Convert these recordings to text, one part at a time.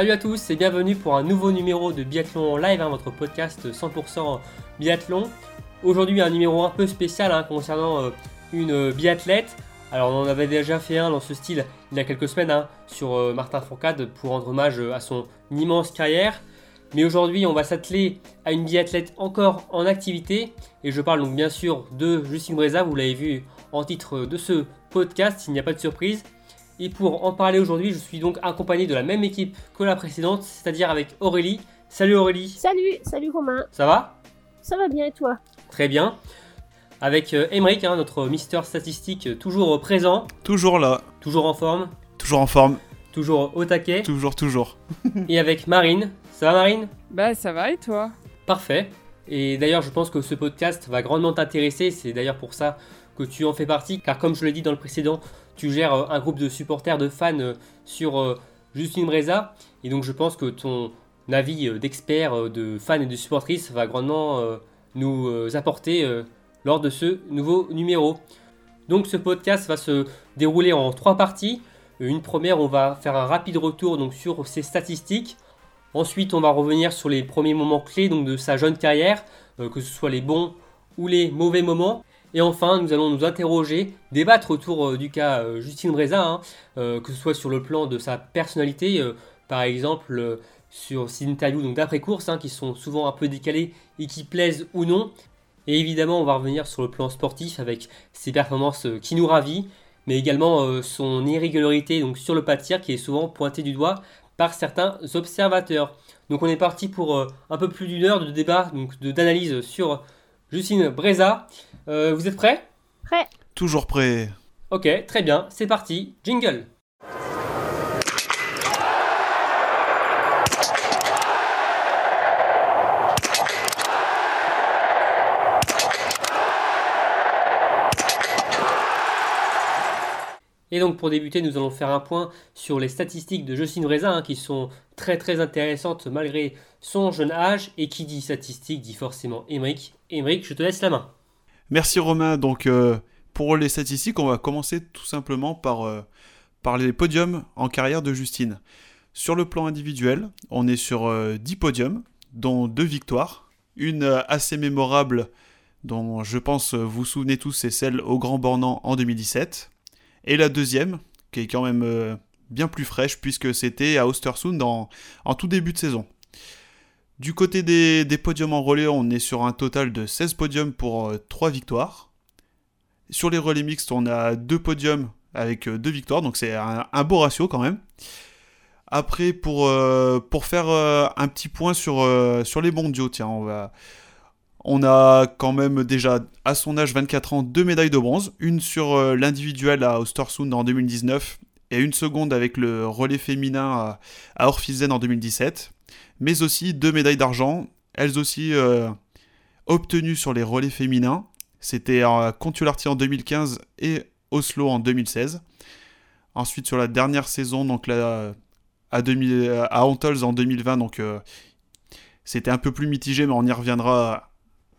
Salut à tous et bienvenue pour un nouveau numéro de Biathlon Live, hein, votre podcast 100% biathlon. Aujourd'hui un numéro un peu spécial hein, concernant euh, une biathlète. Alors on en avait déjà fait un dans ce style il y a quelques semaines hein, sur euh, Martin Fourcade pour rendre hommage euh, à son immense carrière. Mais aujourd'hui on va s'atteler à une biathlète encore en activité. Et je parle donc bien sûr de Justine Breza, vous l'avez vu en titre de ce podcast, il n'y a pas de surprise. Et pour en parler aujourd'hui, je suis donc accompagné de la même équipe que la précédente, c'est-à-dire avec Aurélie. Salut Aurélie. Salut, salut Romain. Ça va? Ça va bien et toi? Très bien. Avec euh, hein, notre Mister Statistique, euh, toujours présent. Toujours là. Toujours en forme. Toujours en forme. Toujours au taquet. Toujours, toujours. et avec Marine. Ça va Marine? Bah ça va et toi? Parfait. Et d'ailleurs, je pense que ce podcast va grandement t'intéresser. C'est d'ailleurs pour ça que tu en fais partie, car comme je l'ai dit dans le précédent, tu gères euh, un groupe de supporters, de fans euh, sur euh, Justine Breza. Et donc je pense que ton avis d'expert, de fans et de supportrices va grandement nous apporter lors de ce nouveau numéro. Donc ce podcast va se dérouler en trois parties. Une première, on va faire un rapide retour donc, sur ses statistiques. Ensuite, on va revenir sur les premiers moments clés donc, de sa jeune carrière, que ce soit les bons ou les mauvais moments. Et enfin, nous allons nous interroger, débattre autour euh, du cas euh, Justine Breza, hein, euh, que ce soit sur le plan de sa personnalité, par exemple sur ses interviews d'après-course, hein, qui sont souvent un peu décalées et qui plaisent ou non. Et évidemment, on va revenir sur le plan sportif avec ses performances qui nous ravit, mais également son irrégularité donc sur le pas qui est souvent pointé du doigt par certains observateurs. Donc on est parti pour un peu plus d'une heure de débat, donc d'analyse sur Justine Breza. Euh, vous êtes prêts? Prêt. Toujours prêt. Ok, très bien, c'est parti. Jingle. Et donc pour débuter, nous allons faire un point sur les statistiques de Justine Breza, hein, qui sont très très intéressantes malgré son jeune âge. Et qui dit statistiques dit forcément Émeric. Émeric, je te laisse la main. Merci Romain. Donc euh, pour les statistiques, on va commencer tout simplement par, euh, par les podiums en carrière de Justine. Sur le plan individuel, on est sur 10 euh, podiums, dont 2 victoires. Une assez mémorable, dont je pense vous vous souvenez tous, c'est celle au Grand Bornand en 2017. Et la deuxième, qui est quand même bien plus fraîche, puisque c'était à Ostersund en, tout début de saison. Du côté des, podiums en relais, on est sur un total de 16 podiums pour 3 euh, victoires. Sur les relais mixtes, on a 2 podiums avec 2 euh, victoires, donc c'est un, beau ratio quand même. Après, pour, euh, pour faire un petit point sur, sur les mondiaux, tiens, on va... On a quand même déjà à son âge 24 ans deux médailles de bronze, une sur l'individuel à Ostersund en 2019 et une seconde avec le relais féminin à, Orphizen en 2017 mais aussi deux médailles d'argent, elles aussi euh, obtenues sur les relais féminins. C'était à Contularty en 2015 et Oslo en 2016. Ensuite, sur la dernière saison, donc à, 2000, à Antols en 2020, donc euh, c'était un peu plus mitigé, mais on y reviendra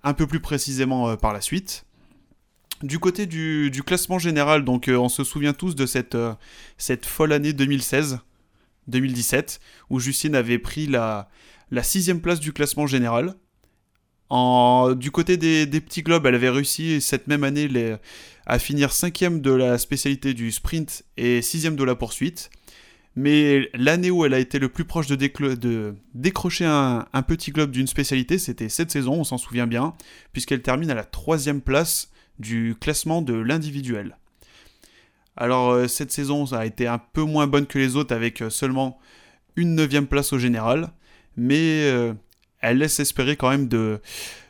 un peu plus précisément euh, par la suite. Du côté du, classement général, donc on se souvient tous de cette, cette folle année 2016 2017, où Justine avait pris la, la sixième place du classement général. Du côté des, petits globes, elle avait réussi cette même année à finir cinquième de la spécialité du sprint et sixième de la poursuite. Mais l'année où elle a été le plus proche de, décrocher un, un, petit globe d'une spécialité, c'était cette saison, on s'en souvient bien, puisqu'elle termine à la troisième place du classement de l'individuel. Alors euh, cette saison ça a été un peu moins bonne que les autres avec euh, seulement une neuvième place au général, mais euh, elle laisse espérer quand même de,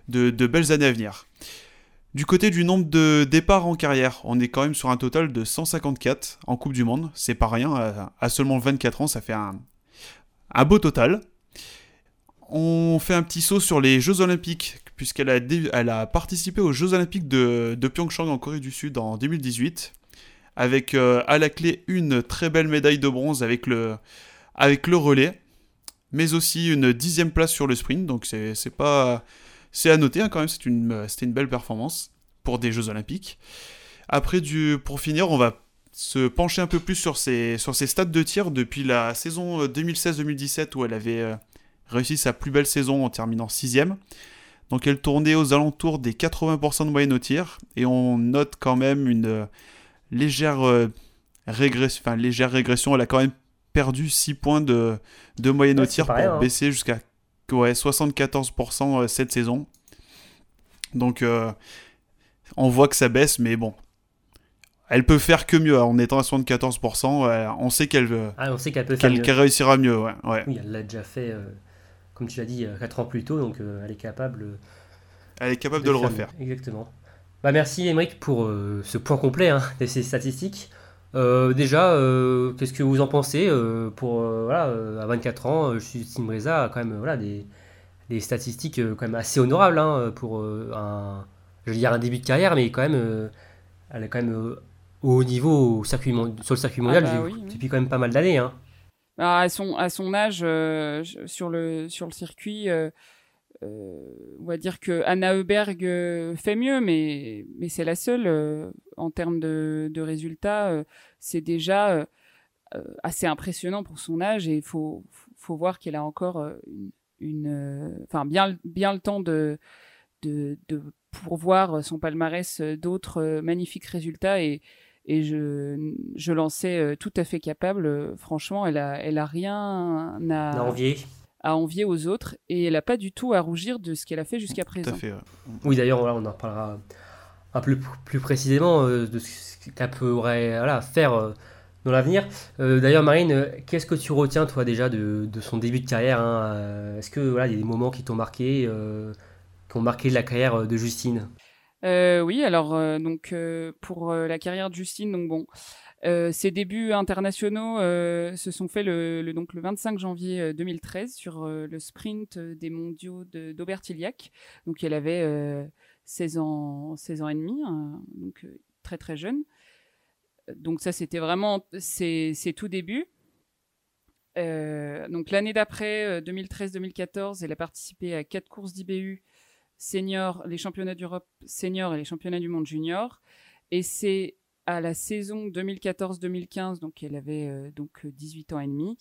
belles années à venir. Du côté du nombre de départs en carrière, on est quand même sur un total de 154 en Coupe du Monde. C'est pas rien, à, seulement 24 ans, ça fait un, beau total. On fait un petit saut sur les Jeux Olympiques, puisqu'elle a, participé aux Jeux Olympiques de, Pyeongchang en Corée du Sud en 2018 avec euh, à la clé une très belle médaille de bronze avec le, avec le relais, mais aussi une dixième place sur le sprint, donc c'est pas... C'est à noter hein, quand même, c'était une, une belle performance pour des Jeux Olympiques. Après, du, pour finir, on va se pencher un peu plus sur ses, sur ses stats de tir depuis la saison 2016-2017 où elle avait réussi sa plus belle saison en terminant 6ème. Donc elle tournait aux alentours des 80% de moyenne au tir et on note quand même une légère, régression, enfin, légère régression. Elle a quand même perdu 6 points de, de moyenne au tir pour hein. baisser jusqu'à ouais, 74% cette saison. Donc on voit que ça baisse, mais bon, elle peut faire que mieux. En étant à 74%, on sait qu'elle ah, on sait qu'elle peut réussira mieux. Ouais, Oui, elle l'a déjà fait, euh, comme tu l'as dit, 4 euh, ans plus tôt, donc euh, elle est capable. Elle est capable de, le refaire. Exactement. Bah, merci Émeric pour ce point complet hein, de ces statistiques. Déjà, qu'est-ce que vous en pensez pour voilà, à 24 ans, Justine Breza a quand même voilà, des, des statistiques quand même assez honorables hein, pour un, je veux dire un début de carrière, mais quand même, elle est quand même au haut niveau au circuit sur le circuit mondial ah bah depuis quand même pas mal d'années. Hein. à, son, à son âge, euh, sur, le, sur le circuit, euh, euh, on va dire que Anna Heuberg fait mieux, mais, mais c'est la seule en termes de, résultats. c'est déjà assez impressionnant pour son âge et il faut, faut voir qu'elle a encore une, enfin bien, bien le temps de, de, de pourvoir son palmarès d'autres magnifiques résultats et, et je, je lançais euh, tout à fait capable. Euh, franchement, elle a, elle a rien à, envier. À envier aux autres et elle n'a pas du tout à rougir de ce qu'elle a fait jusqu'à présent. fait, Oui, d'ailleurs, on en reparlera un peu plus précisément euh, de ce qu'elle pourrait voilà, faire dans l'avenir. D'ailleurs, Marine, qu'est-ce que tu retiens, toi, déjà, de, de son début de carrière hein Est-ce que voilà, il y a des moments qui t'ont marqué, qui ont marqué la carrière de Justine? Euh, oui, alors euh, donc euh, pour la carrière de Justine, donc bon, ses débuts internationaux se sont faits le, donc le 25 janvier 2013 sur le sprint des mondiaux d'Aubertillac. Donc elle avait 16 ans, 16 ans et demi, hein, donc très très jeune. Donc ça c'était vraiment ses, ses tout débuts. donc l'année d'après, 2013-2014, elle a participé à quatre courses d'IBU senior, les championnats d'Europe senior et les championnats du monde junior. Et c'est à la saison 2014-2015, donc elle avait euh, donc 18 ans et demi,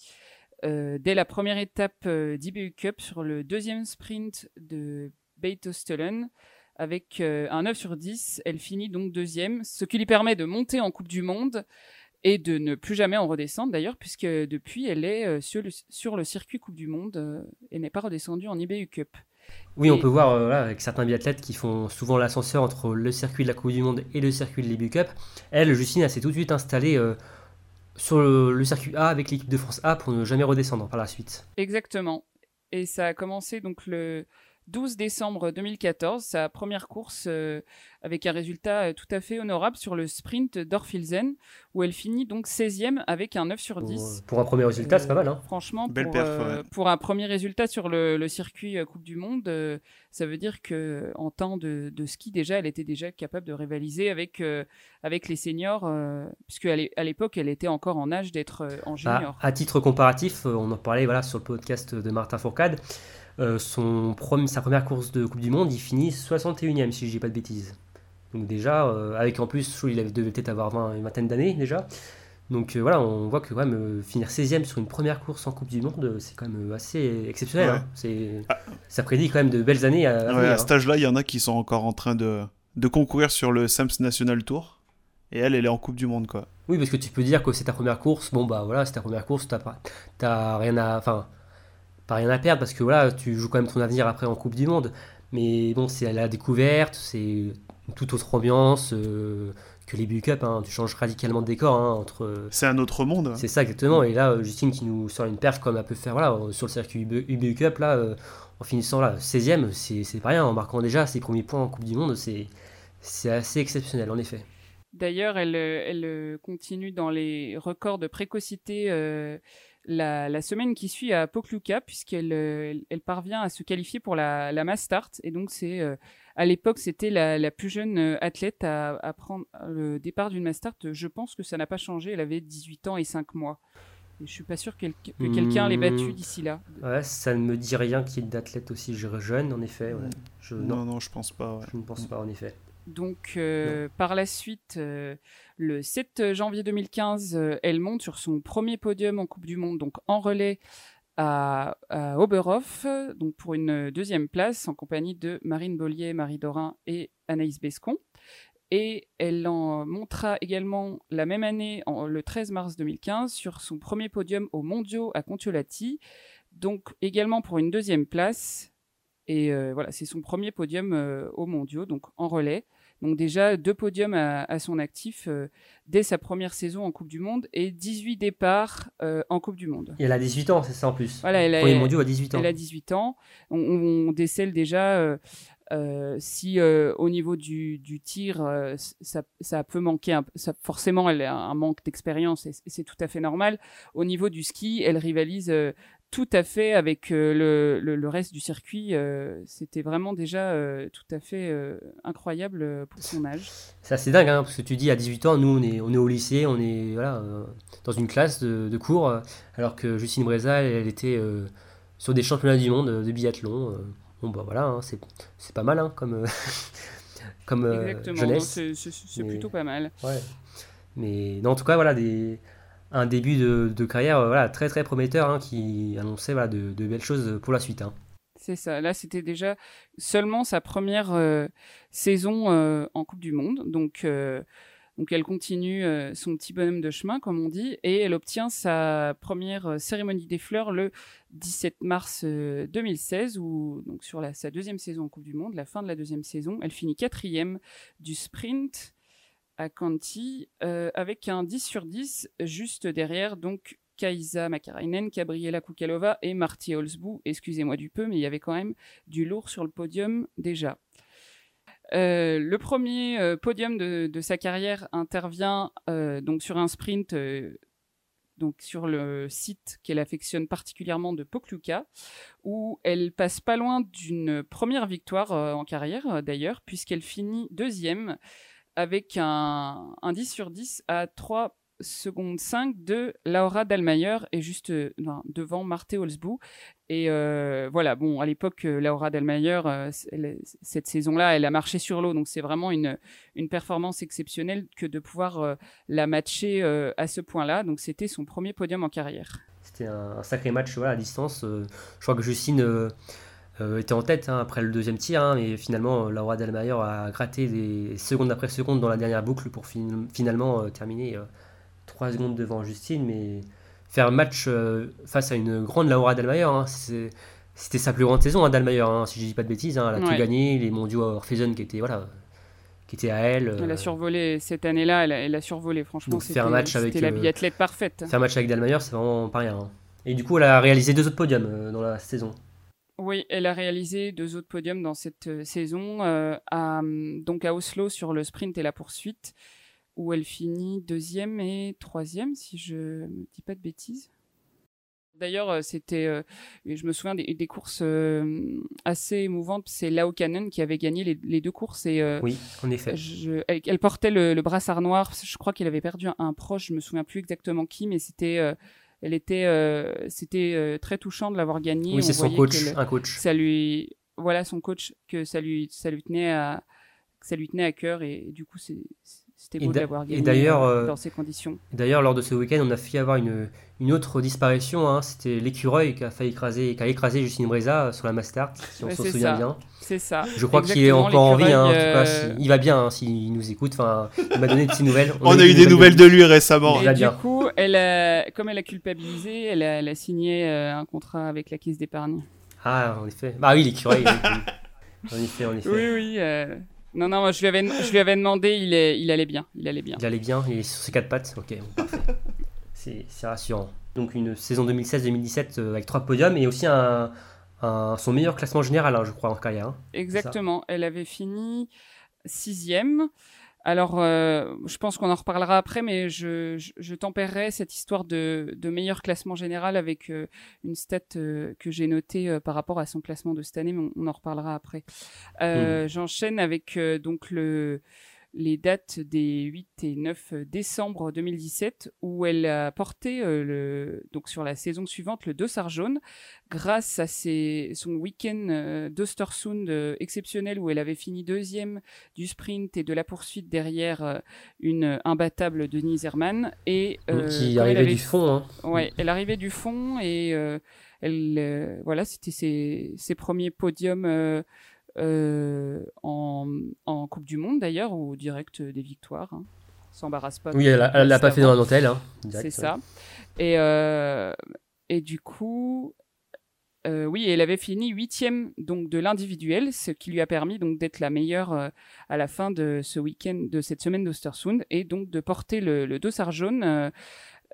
euh, dès la première étape euh, d'IBU Cup sur le deuxième sprint de Beitostelen, avec un 9 sur 10, elle finit donc deuxième, ce qui lui permet de monter en Coupe du Monde et de ne plus jamais en redescendre d'ailleurs, puisque depuis elle est sur, le, sur, le, circuit Coupe du Monde et n'est pas redescendue en IBU Cup. Oui, on peut voir euh, avec certains biathlètes qui font souvent l'ascenseur entre le circuit de la Coupe du Monde et le circuit de l'Ibu Cup. Elle, Justine, elle s'est tout de suite installée euh, sur le, circuit A avec l'équipe de France A pour ne jamais redescendre par la suite. Exactement. Et ça a commencé donc le 12 décembre 2014, sa première course euh, avec un résultat euh, tout à fait honorable sur le sprint d'Orfilzen, où elle finit donc 16e avec un 9 sur 10. Pour, un premier résultat, c'est pas mal. Hein. Franchement, pour, euh, pour, un premier résultat sur le, circuit Coupe du Monde, ça veut dire que en temps de, ski, déjà, elle était déjà capable de rivaliser avec, avec les seniors, puisque à l'époque, elle était encore en âge d'être en bah, junior. à titre comparatif, on en parlait voilà, sur le podcast de Martin Fourcade. Euh, son sa première course de Coupe du Monde, il finit 61ème, si je dis pas de bêtises. Donc déjà, euh, avec en plus, il devait peut-être avoir 20, une vingtaine d'années déjà. Donc euh, voilà, on voit que quand même finir 16ème sur une première course en Coupe du Monde, c'est quand même assez exceptionnel. Hein. C'est, ah. Ça prédit quand même de belles années à, à, à cet hein. âge-là, il y en a qui sont encore en train de, de concourir sur le Sams National Tour. Et elle, elle est en Coupe du Monde, quoi. Oui, parce que tu peux dire que c'est ta première course. Bon, bah voilà, c'est ta première course, t'as, t'as rien à. Enfin, rien à perdre parce que voilà, tu joues quand même ton avenir après en Coupe du Monde. Mais bon, c'est à la découverte, c'est une toute autre ambiance euh, que les BU Cup. Hein. Tu changes radicalement de décor hein, entre. C'est un autre monde. C'est ça exactement. Et là, Justine qui nous sort une perf comme elle peut faire voilà, sur le circuit UBU Cup là, euh, en finissant là 16e, c'est pas rien. En marquant déjà ses premiers points en Coupe du Monde, c'est c'est assez exceptionnel en effet. D'ailleurs, elle, elle continue dans les records de précocité la, semaine qui suit à Pokluka, puisqu'elle euh, elle, parvient à se qualifier pour la, la Mass Start. Et donc, c'est euh, à l'époque, c'était la, plus jeune euh, athlète à, prendre le départ d'une Mass Start. Je pense que ça n'a pas changé. Elle avait 18 ans et 5 mois. Je je suis pas sûr que quelqu'un l'ait battue d'ici là. Ouais, ça ne me dit rien qu'il y ait d'athlète aussi jeune, en effet. Non. non, non, je pense pas. Je ne pense pas, en effet. Donc, euh, par la suite, euh, le 7 janvier 2015, euh, elle monte sur son premier podium en Coupe du Monde, donc en relais à, Oberhof, donc pour une deuxième place en compagnie de Marine Bollier, Marie Dorin et Anaïs Bescon. Et elle en montra également la même année, le 13 mars 2015, sur son premier podium aux mondiaux à Contiolati, donc également pour une deuxième place. Et euh, voilà, c'est son premier podium euh, aux mondiaux, donc en relais. Donc déjà deux podiums à, à son actif euh, dès sa première saison en Coupe du Monde et 18 départs euh, en Coupe du Monde. Et elle a 18 ans, c'est ça en plus. Voilà, elle a- Premier mondiaux à 18 ans. Elle a 18 ans. On, on décèle déjà euh, euh, si euh, au niveau du, du tir, euh, ça, ça peut manquer. Un, ça, forcément, elle a un manque d'expérience et c'est tout à fait normal. Au niveau du ski, elle rivalise euh, tout à fait avec euh, le, le, le reste du circuit. euh, C'était vraiment déjà euh, tout à fait incroyable pour son âge. C'est assez dingue, hein, parce que tu dis à 18 ans, nous on est, on est au lycée, on est voilà, dans une classe de, de cours, alors que Justine Breza, elle, elle était sur des championnats du monde de biathlon. bon bah voilà, hein, c'est pas mal hein, comme, comme Exactement. Jeunesse. C'est plutôt pas mal. Ouais. Mais non, en tout cas, voilà, des, un début de, carrière euh, voilà, très très prometteur hein, qui annonçait de, belles choses pour la suite. hein. C'est ça. Là, c'était déjà seulement sa première euh, saison euh, en Coupe du Monde. Donc, elle continue son petit bonhomme de chemin, comme on dit, et elle obtient sa première cérémonie des fleurs le 17 mars euh, 2016, où donc sur sa deuxième saison en Coupe du Monde, la fin de la deuxième saison, elle finit quatrième du sprint à Conti euh, avec un 10 sur 10 juste derrière donc Kaisa Makarainen, Gabriela Kukalova et Marty Holzbou. Excusez-moi du peu, mais il y avait quand même du lourd sur le podium déjà. Euh, le premier euh, podium de, sa carrière intervient euh, donc sur un sprint donc sur le site qu'elle affectionne particulièrement de Pokluka, où elle passe pas loin d'une première victoire en carrière d'ailleurs, puisqu'elle finit deuxième avec un, un 10 sur 10 à 3 secondes 5 de Laura Dallmayer et juste euh, non, devant Marthe Holzbou. Et euh, voilà, bon, à l'époque, euh, Laura elle- cette saison-là, elle a marché sur l'eau, donc c'est vraiment une, une performance exceptionnelle que de pouvoir la matcher à ce point-là. Donc c'était son premier podium en carrière. C'était un, un sacré match voilà, à distance. je crois que Justine était en tête hein, après le deuxième tir, hein, mais finalement, euh, Laura Delmayer a gratté des secondes après secondes dans la dernière boucle pour fin- finalement euh, terminer euh, 3 secondes devant Justine. Mais faire un match euh, face à une grande Laura Delmayer, hein, c'est- c'était sa plus grande saison, hein, hein, si je dis pas de bêtises. hein, elle a Ouais. tout gagné, les mondiaux à qui étaient, voilà, qui étaient à elle. euh, Elle a survolé cette année-là, elle a, elle a survolé, franchement. Donc, C'était faire un match avec, la euh, biathlète parfaite. Faire un match avec Delmayer, c'est vraiment pas rien. Et du coup, elle a réalisé deux autres podiums euh, dans la saison. Oui, elle a réalisé deux autres podiums dans cette euh, saison, euh, à, hum, donc à Oslo sur le sprint et la poursuite, où elle finit deuxième et troisième, si je ne dis pas de bêtises. D'ailleurs, euh, c'était, euh, je me souviens des, des courses euh, assez émouvantes. C'est Lao Cannon qui avait gagné les, les deux courses et euh, Oui, en effet. je- elle, elle portait le, le brassard noir. Je crois qu'elle avait perdu un, un proche. Je me souviens plus exactement qui, mais c'était, euh, elle était, euh, c'était euh, très touchant de l'avoir gagnée. Oui, c'est son coach, qu'elle- un coach. ça lui voilà son coach que ça lui ça lui tenait à que ça lui tenait à cœur et, et du coup c'est c'était Et beau de d'ailleurs, dans ces conditions. D'ailleurs, lors de ce week-end, on a failli avoir une, une autre disparition. hein. C'était l'écureuil qui a failli écraser, qui a écrasé Justine Breza euh, sur la Mastart, si on s'en souvient ça. bien. C'est ça. Je crois qu'il est encore en vie. hein, en tout l'écureuil, cas, euh, si- il va bien hein, s'il nous écoute. Enfin, il m'a donné de petites nouvelles. On a eu des nouvelles de lui récemment. Et du bien. coup, elle a, comme elle a culpabilisé, elle a, elle a signé euh, un contrat avec la caisse d'épargne. Ah, en effet. Bah oui, l'écureuil. oui. en effet, en effet. Oui, oui. euh, Non, non, moi, je lui avais, je lui avais demandé, il, est, il allait bien, il allait bien. Il allait bien, il est sur ses quatre pattes. Ok, bon, parfait. C'est c'est rassurant. Donc une saison 2016-2017 euh, avec trois podiums et aussi un, un- son meilleur classement général, hein, je crois, en carrière. hein. Exactement. Elle avait fini sixième. Alors, euh, je pense qu'on en reparlera après, mais je, je, je tempérerai cette histoire de, de meilleur classement général avec euh, une stat euh, que j'ai notée euh, par rapport à son classement de cette année, mais on, on en reparlera après. Euh, J'enchaîne avec euh, donc le les dates des 8 et 9 décembre 2017 où elle a porté euh, le, donc sur la saison suivante le dossard jaune grâce à ses, son week-end euh, d'Ostersund euh, exceptionnel où elle avait fini deuxième du sprint et de la poursuite derrière euh, une imbattable Denise Herman et qui arrivait avait du fond. Hein. Ouais, elle arrivait du fond et euh, elle, voilà, c'était ses, ses premiers podiums en, en Coupe du Monde d'ailleurs ou direct des victoires. Hein. S'embarrasse pas. Oui, elle l'a pas fait dans la dentelle. Hein. C'est ouais. ça. Et, euh, et du coup, euh, oui, elle avait fini huitième donc de l'individuel, ce qui lui a permis donc d'être la meilleure euh, à la fin de ce week-end, de cette semaine d'Ostersund, et donc de porter le, le dossard jaune euh,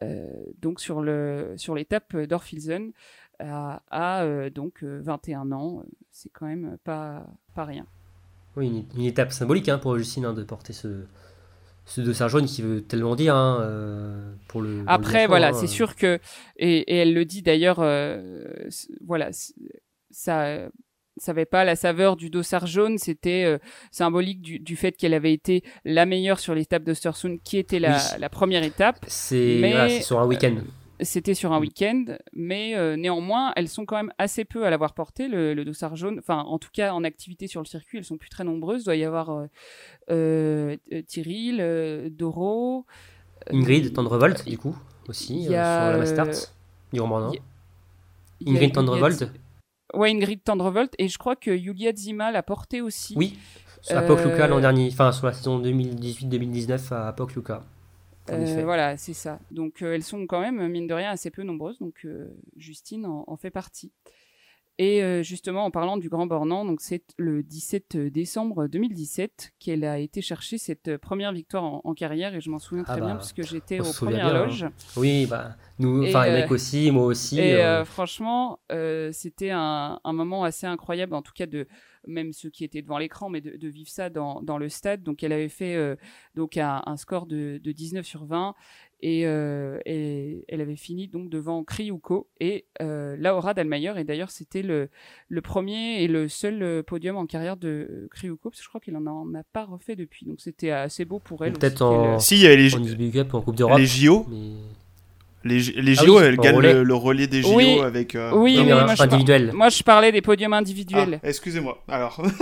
euh, donc sur le sur l'étape d'Orfilsen à, à, euh, donc euh, 21 ans. C'est quand même pas pas rien. Oui, une, une étape symbolique hein, pour Justine hein, de porter ce, ce dossard jaune qui veut tellement dire hein, euh, pour le. Après, voilà, c'est sûr que, et, et elle le dit d'ailleurs, euh, voilà, ça, ça avait pas la saveur du dossard jaune, c'était euh, symbolique du, du fait qu'elle avait été la meilleure sur l'étape d'Ostersund, qui était la, Oui. la première étape. C'est Mais, voilà, sur un week-end. C'était sur un week-end, mais euh, néanmoins, elles sont quand même assez peu à l'avoir porté, le, le dossard jaune. Enfin, en tout cas, en activité sur le circuit, elles sont plus très nombreuses. Il doit y avoir euh, euh, euh, Doro. Ingrid Tendrevolt, du coup, aussi, sur la Mastart, du Ingrid Tendrevolt, Ouais, Ingrid Tendrevolt. Et je crois que Julia Zima l'a porté aussi. oui, à l'an dernier, enfin sur la saison 2018-2019 à Pokljuka. Euh, voilà, c'est ça. Donc euh, elles sont quand même, mine de rien, assez peu nombreuses. Donc euh, Justine en fait partie. Et euh, justement, en parlant du Grand Bornand, donc c'est le 17 décembre 2017 qu'elle a été chercher cette première victoire en, en carrière. Et je m'en souviens Ah très bah, bien puisque j'étais aux premières bien, hein. loges. Oui, bah, nous, enfin, euh, aussi, moi aussi. Et euh, euh, franchement, euh, c'était un, un moment assez incroyable, en tout cas de même ceux qui étaient devant l'écran, mais de, de vivre ça dans, dans le stade. Donc, elle avait fait euh, donc un, un score de, de 19 sur 20 et, euh, et elle avait fini donc devant Kriuko et euh, Laura Dalmayer. Et d'ailleurs, c'était le, le premier et le seul euh, podium en carrière de euh, Kriuko, parce que je crois qu'elle en a, en a pas refait depuis. Donc, c'était assez beau pour elle. Peut-être aussi qu'elle- en- Si, il y avait les, en en Coupe d'Europe. les JO. Mais... Les, les Ah JO, oui, elle en gagne relais. le, le relais des JO Oui. avec. euh, Oui, Non, oui, moi, je par- individuel. moi je parlais des podiums individuels. Ah, excusez-moi. Alors.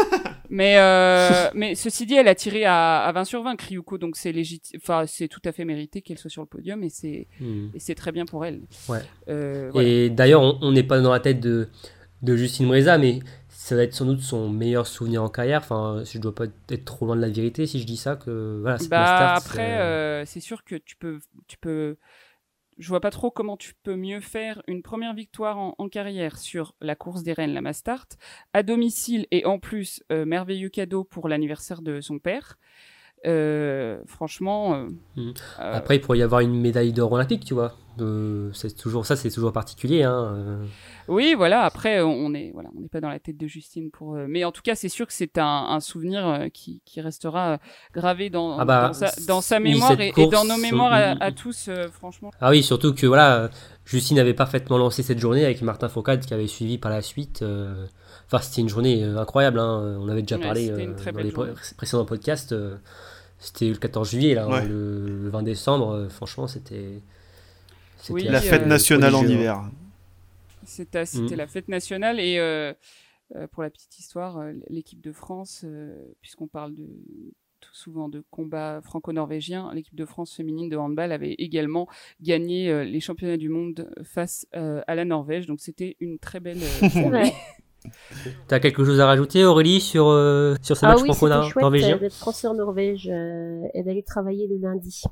Mais, euh, mais ceci dit, elle a tiré à, à 20 sur 20, Kryuko, donc c'est légitime, enfin, c'est tout à fait mérité qu'elle soit sur le podium et c'est, Hmm. et c'est très bien pour elle. Ouais. Euh, voilà. Et d'ailleurs, on- n'est pas dans la tête de, de Justine Breza, mais ça va être sans doute son meilleur souvenir en carrière. Enfin, je dois pas être trop loin de la vérité si je dis ça. Que voilà, Bah, après, euh, c'est sûr que tu peux, tu peux, je vois pas trop comment tu peux mieux faire une première victoire en, en carrière sur la course des Rennes, la Mastart, à domicile et en plus, euh, merveilleux cadeau pour l'anniversaire de son père. Euh, franchement, euh, Mhm. Après, il pourrait y avoir une médaille d'or olympique, tu vois. C'est toujours ça, c'est toujours particulier. Hein. euh. Oui, voilà. Après, on- on est, voilà, on n'est pas dans la tête de Justine pour. euh, mais en tout cas, c'est sûr que c'est un, un souvenir euh, qui, qui restera gravé dans, Ah bah, dans, sa, dans sa oui, mémoire et, dans nos mémoires à, à tous, euh, franchement. Ah oui, surtout que voilà, Justine avait parfaitement lancé cette journée avec Martin Fourcade qui avait suivi par la suite. euh, Enfin, c'était une journée incroyable. hein. On avait déjà Ouais, parlé euh, dans les pré- précédents podcasts. euh, C'était le 14 juillet, là, Ouais. hein, le, le 20 décembre. euh, franchement, c'était. C'était Oui, La fête euh, nationale en hiver. C'était, Mm. la fête nationale et euh, euh, pour la petite histoire, l'équipe de France, euh, puisqu'on parle de tout souvent de combat franco-norvégien, l'équipe de France féminine de handball avait également gagné euh, les championnats du monde face euh, à la Norvège. Donc c'était une très belle euh. T'as quelque chose à rajouter, Aurélie, sur, euh, sur ce Ah match oui, c'était chouette franco-norvégien d'être français en Norvège euh, et d'aller travailler le lundi.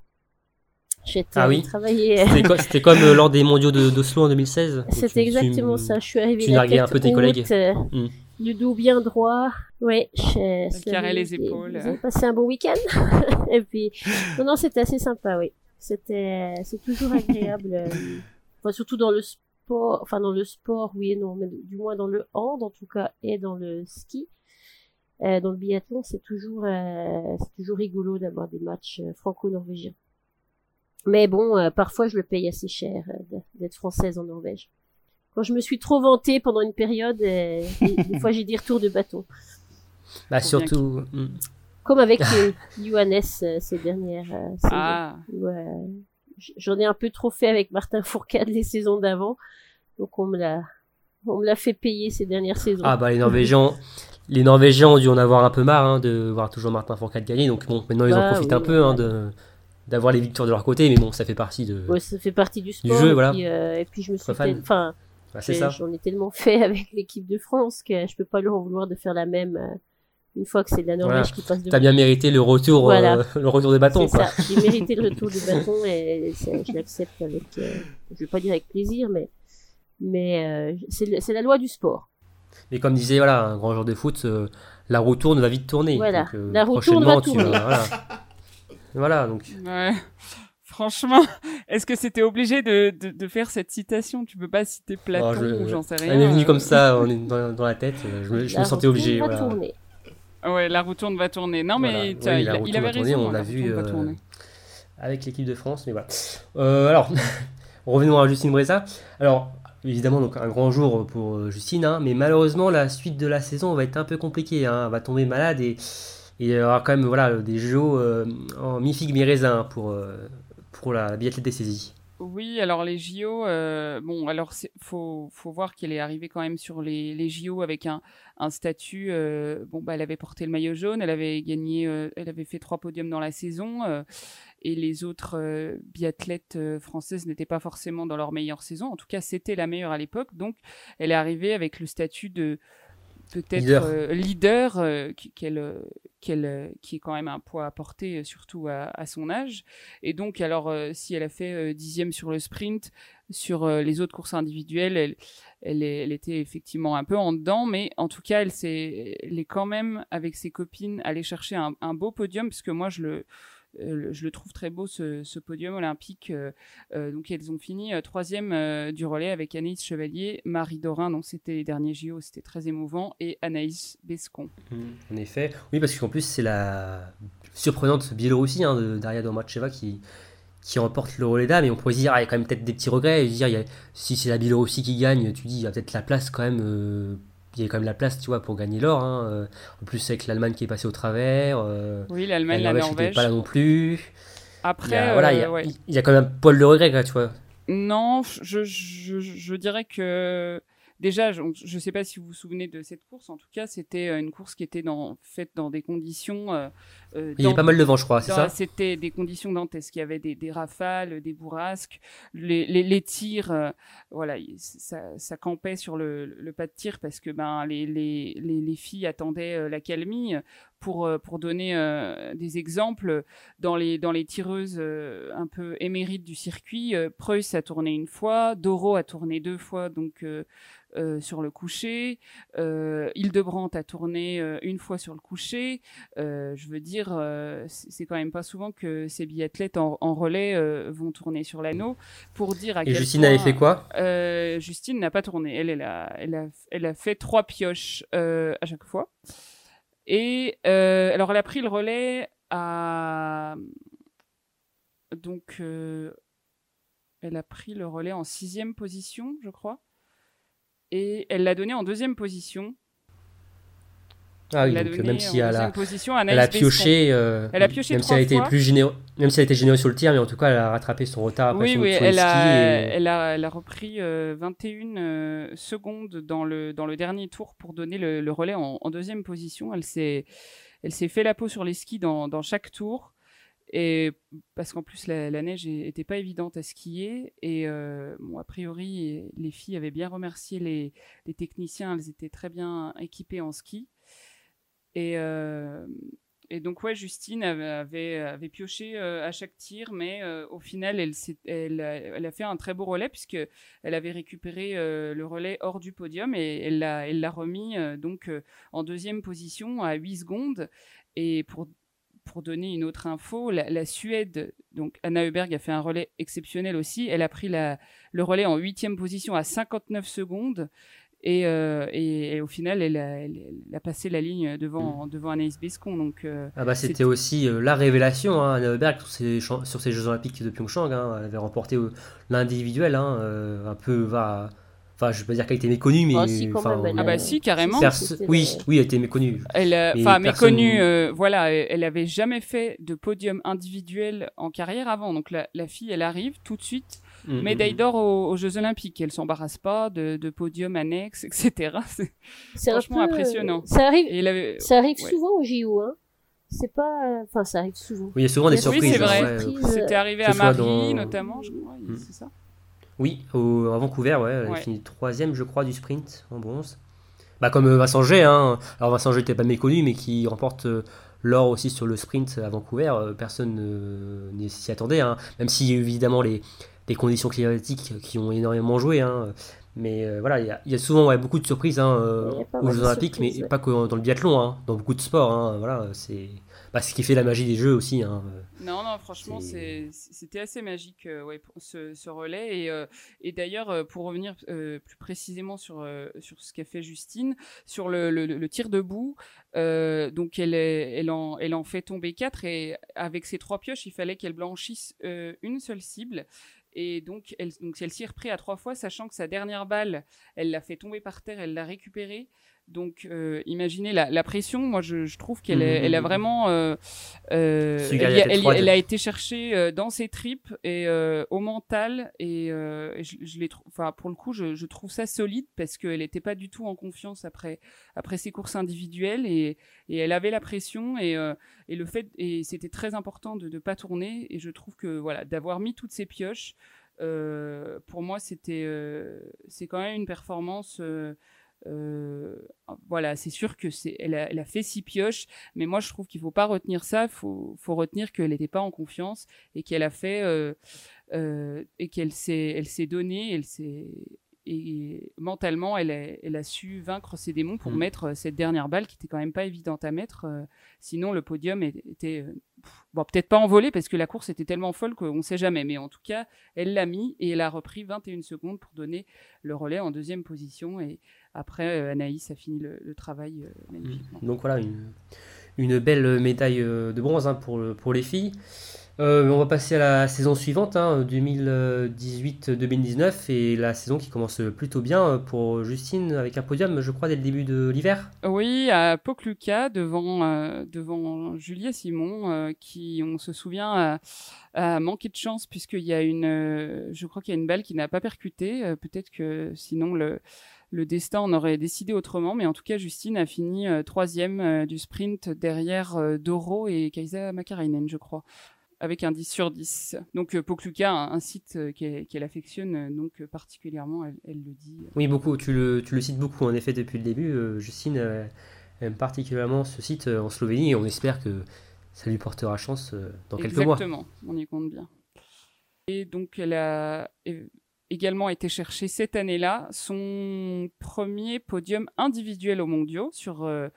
J'étais Ah oui. travailler. C'était co- C'était comme euh, lors des mondiaux de- d'Oslo en 2016 où tu- C'était tu- exactement ça. Je suis arrivée tu narguais un peu tes collègues. euh, Mm. le dos bien droit. Ouais, je, carré les épaules. Vous avez passé un bon week-end. et puis, non, non, c'était assez sympa, oui. C'était, c'est toujours agréable. euh, enfin, surtout dans le sport, enfin dans le sport, oui et non, mais du moins dans le hand en tout cas et dans le ski. Euh, dans le biathlon, c'est toujours, euh, c'est toujours rigolo d'avoir des matchs euh, franco-norvégiens. Mais bon, euh, parfois je le paye assez cher euh, d'être française en Norvège. Quand je me suis trop vantée pendant une période, euh, des, des fois j'ai des retours de bâton. Bah, surtout, mm. Comme avec euh, Johannes euh, ces dernières euh, saisons. Ah, J'en ai un peu trop fait avec Martin Fourcade les saisons d'avant. Donc on me l'a on me l'a fait payer ces dernières saisons. Ah bah les Norvégiens, les Norvégiens ont dû en avoir un peu marre hein, de voir toujours Martin Fourcade gagner. Donc bon, maintenant ils en Bah, profitent oui, un peu hein, de d'avoir les victoires de leur côté, mais bon, ça fait partie de. Ouais, ça fait partie du sport. jeu, et, voilà. puis, euh, et puis je me suis fan. enfin Bah, j'en ai tellement fait avec l'équipe de France que je peux pas leur en vouloir de faire la même euh, une fois que c'est la Norvège Voilà. qui passe devant. T'as bien mérité le retour, Voilà. euh, le retour des bâtons, j'ai mérité le retour du bâton et je l'accepte avec, euh, je vais pas dire avec plaisir, mais, mais c'est la loi du sport. Mais comme disait voilà, un grand joueur de foot, la roue tourne va vite tourner. Voilà, Donc, la roue tourne va prochainement, tu tourner. vas- voilà. voilà, donc. ouais. Franchement, est-ce que c'était obligé de, de, de faire cette citation? Tu peux pas citer Platon Oh, je- ou j'en sais rien. Elle m'est venue euh. comme ça on est dans, dans la tête, euh, je me, je La me sentais roue obligé. va voilà. tourner. Ouais, la roue tourne va tourner. Non, mais Voilà. tu vois, Oui, il, la a- roue il tourne avait va tourner, raison. on la vu euh, tourner. avec l'équipe de France, mais voilà. Euh, alors, revenons à Justine Breza. Alors, évidemment, donc un grand jour pour Justine, hein, mais malheureusement, la suite de la saison va être un peu compliquée. hein. Elle va tomber malade et il y aura quand même voilà, des JO euh, en mi-figue mi-raisin pour, euh, pour la biathlète des saisies. Oui, alors les JO, euh, bon, alors faut faut voir qu'elle est arrivée quand même sur les, les JO avec un, un statut. euh, bon, bah, elle avait porté le maillot jaune, elle avait gagné, elle avait fait trois podiums dans la saison, et les autres biathlètes françaises n'étaient pas forcément dans leur meilleure saison. En tout cas, c'était la meilleure à l'époque, donc elle est arrivée avec le statut de peut-être Leader. euh, euh, qu'elle, euh, qu'elle, qui est quand même un poids à porter, surtout à, à son âge. Et donc, alors, euh, si elle a fait euh, dixième sur le sprint, sur euh, les autres courses individuelles, elle, elle, est- elle était effectivement un peu en dedans, mais en tout cas, elle, est quand même, avec ses copines, allée chercher un, un beau podium, puisque moi, je le, je le trouve très beau, ce, podium olympique. Euh, euh, donc, elles ont fini euh, troisième euh, du relais avec Anaïs Chevalier, Marie Dorin, donc c'était les derniers JO, c'était très émouvant, et Anaïs Bescon. En effet, oui, parce qu'en plus, c'est la surprenante Biélorussie hein, de qui, qui remporte le relais d'âme. Et on pourrait se dire, ah, il y a quand même peut-être des petits regrets. Et dire, si c'est la Biélorussie qui gagne, tu dis, il y a peut-être la place quand même. euh, il y a quand même la place, tu vois, pour gagner l'or. hein, euh, En plus, avec l'Allemagne qui est passée au travers. euh, Oui, l'Allemagne, la Norvège n'était pas là non plus. Il Après, y a, voilà, il y, euh, a, ouais. il y a quand même un poil de regret, quoi, tu vois. Non, je, je, je dirais que déjà, je ne sais pas si vous vous souvenez de cette course. En tout cas, c'était euh, une course qui était dans, faite dans des conditions. euh, euh, Il y avait pas mal de vent, je crois, c'est dans- ça? C'était des conditions dantesques. Il y avait des, des rafales, des bourrasques, les, les, les tirs. euh, voilà, il- ça, ça campait sur le, le pas de tir parce que ben les, les, les, les filles attendaient l'accalmie. Pour, euh, pour donner euh, des exemples, dans les, dans les tireuses euh, un peu émérites du circuit, euh, Preuss a tourné une fois, Doro a tourné deux fois donc euh, euh, sur le coucher, euh, Hildebrandt a tourné euh, une fois sur le coucher. Euh, je veux dire, euh, c'est quand même pas souvent que ces biathlètes en, en relais euh, vont tourner sur l'anneau. Pour dire à Et quel Justine point, avait fait quoi? euh, Justine n'a pas tourné. Elle, elle, a, elle, a, elle a fait trois pioches euh, à chaque fois. Et euh, alors, elle a pris le relais à. Donc, euh, elle a pris le relais en sixième position, je crois. Et elle l'a donné en deuxième position. Ah oui, donc même si elle deuxième a, position, elle a Anaïs Bescon. pioché, euh, Elle a pioché même si elle a été fois. plus généreux, même si elle a été généreuse sur le tir, mais en tout cas, elle a rattrapé son retard après Oui, sur, oui, elle a, skis. et- elle, a, elle a repris euh, 21 euh, secondes dans le, dans le dernier tour pour donner le, le relais en, en deuxième position. Elle s'est, elle s'est fait la peau sur les skis dans, dans chaque tour. Et parce qu'en plus, la, la neige n'était pas évidente à skier. Et euh, bon, a priori, les filles avaient bien remercié les, les techniciens. Elles étaient très bien équipées en ski. Et, euh, et donc, ouais, Justine avait, pioché euh, à chaque tir, mais euh, au final, elle, a, fait un très beau relais, puisque elle avait récupéré le relais hors du podium et elle l'a remis donc en deuxième position à 8 secondes. Et pour, donner une autre info, la, Suède, donc Anna Heuberg a fait un relais exceptionnel aussi. Elle a pris le relais en huitième position à 59 secondes. Et, euh, et, et au final, elle a, elle- elle a passé la ligne devant, devant Anaïs Bescon. Donc, euh, Ah bah C'était- c'était aussi euh, la révélation, hein, Anna sur champ- sur ces Jeux Olympiques de Pyeongchang. hein, elle avait remporté euh, l'individuel, hein, euh, un peu va. Enfin, je veux pas dire qu'elle était méconnue, mais. Ah, si, même, elle Ah bah si, carrément. Oui, oui, elle était méconnue. Elle, enfin, personne- méconnue, euh, voilà, elle elle avait jamais fait de podium individuel en carrière avant. Donc la, la fille, elle arrive tout de suite, Mm, médaille mm, d'or aux, aux Jeux Olympiques. Elle s'embarrasse pas de, de podium annexe, etc. C'est- C'est franchement peu, impressionnant. Ça arrive, Et elle avait- ça arrive ouais. souvent au JO, hein. C'est pas, euh, enfin, ça arrive souvent. Oui, il y a souvent des Oui, surprises. c'est hein, vrai. ouais. C'était arrivé Que à Marie, dans- notamment, je crois. Mm. C'est ça Oui, au, à Vancouver, ouais, Ouais. fini troisième, je crois, du sprint en bronze. Bah, comme euh, Vincent G, hein. Alors, Vincent G n'était pas méconnu, mais qui remporte euh, l'or aussi sur le sprint à Vancouver. Euh, personne euh, ne s'y attendait, hein. Même si, évidemment, les, les conditions climatiques qui ont énormément joué, hein. Mais euh, voilà, il y a- il y, a souvent ouais, beaucoup de surprises hein, euh, aux Jeux Olympiques, mais ouais. pas que dans le biathlon, hein, dans beaucoup de sports. hein. Voilà, c'est bah, ce qui fait la magie des Jeux aussi. Hein. Non, non, franchement, C'est- c'est- c'était assez magique euh, ouais, pour ce, ce relais. Et, euh, et d'ailleurs, pour revenir euh, plus précisément sur, euh, sur ce qu'a fait Justine, sur le, le- le tir debout, euh, donc elle, est- elle, en, elle en fait tomber quatre et avec ses trois pioches, il fallait qu'elle blanchisse euh, une seule cible. Et donc, elle, donc, elle s'y est à trois fois, sachant que sa dernière balle, elle l'a fait tomber par terre, elle l'a récupérée. Donc, euh, imaginez la, la pression. Moi, je, je trouve qu'elle est- Mhm. elle a vraiment. euh, euh, elle, a elle- elle été cherchée euh, dans ses tripes et euh, au mental. Et, euh, et je, je enfin, pour le coup, je, je trouve ça solide parce qu'elle n'était pas du tout en confiance après, après ses courses individuelles et, et elle avait la pression et, euh, et le fait et c'était très important de ne pas tourner. Et je trouve que voilà, d'avoir mis toutes ses pioches. euh, pour moi, c'était, euh, c'est quand même une performance. Euh, euh, voilà, c'est sûr que c'est, elle a, elle a fait six pioches, mais moi je trouve qu'il faut pas retenir ça. Faut, faut retenir qu'elle n'était pas en confiance et qu'elle a fait euh, euh, et qu'elle s'est, elle s'est donnée, elle s'est et mentalement, elle a, elle a su vaincre ses démons pour Mm. mettre cette dernière balle qui était quand même pas évidente à mettre. euh, sinon, le podium était euh, pff, bon, peut-être pas envolé parce que la course était tellement folle qu'on ne sait jamais. Mais en tout cas, elle l'a mis et elle a repris 21 secondes pour donner le relais en deuxième position. Et après, euh, Anaïs a fini le, le travail euh, magnifiquement. Donc voilà, une, une belle médaille euh, de bronze hein, pour, pour les filles. Euh, on va passer à la saison suivante, hein, 2018-2019, et la saison qui commence plutôt bien pour Justine avec un podium, je crois, dès le début de l'hiver. Oui, à Pocluca, devant, euh, devant Julia Simon, euh, qui, on se souvient, a, a manqué de chance puisqu'il y a une, je crois qu'il y a une balle qui n'a pas percuté. Peut-être que sinon le, le destin en aurait décidé autrement, mais en tout cas, Justine a fini euh, troisième euh, du sprint derrière euh, Doro et Kaisa Makarainen, je crois. Avec un 10 sur 10. Donc, Pocluca, un, un site qu'elle affectionne donc particulièrement, elle, elle le dit. Oui, beaucoup, tu le, tu le cites beaucoup, en effet, depuis le début. Justine aime particulièrement ce site en Slovénie, et on espère que ça lui portera chance dans quelques mois. Exactement, on y compte bien. Et donc, elle a également été chercher cette année-là son premier podium individuel aux mondiaux sur euh,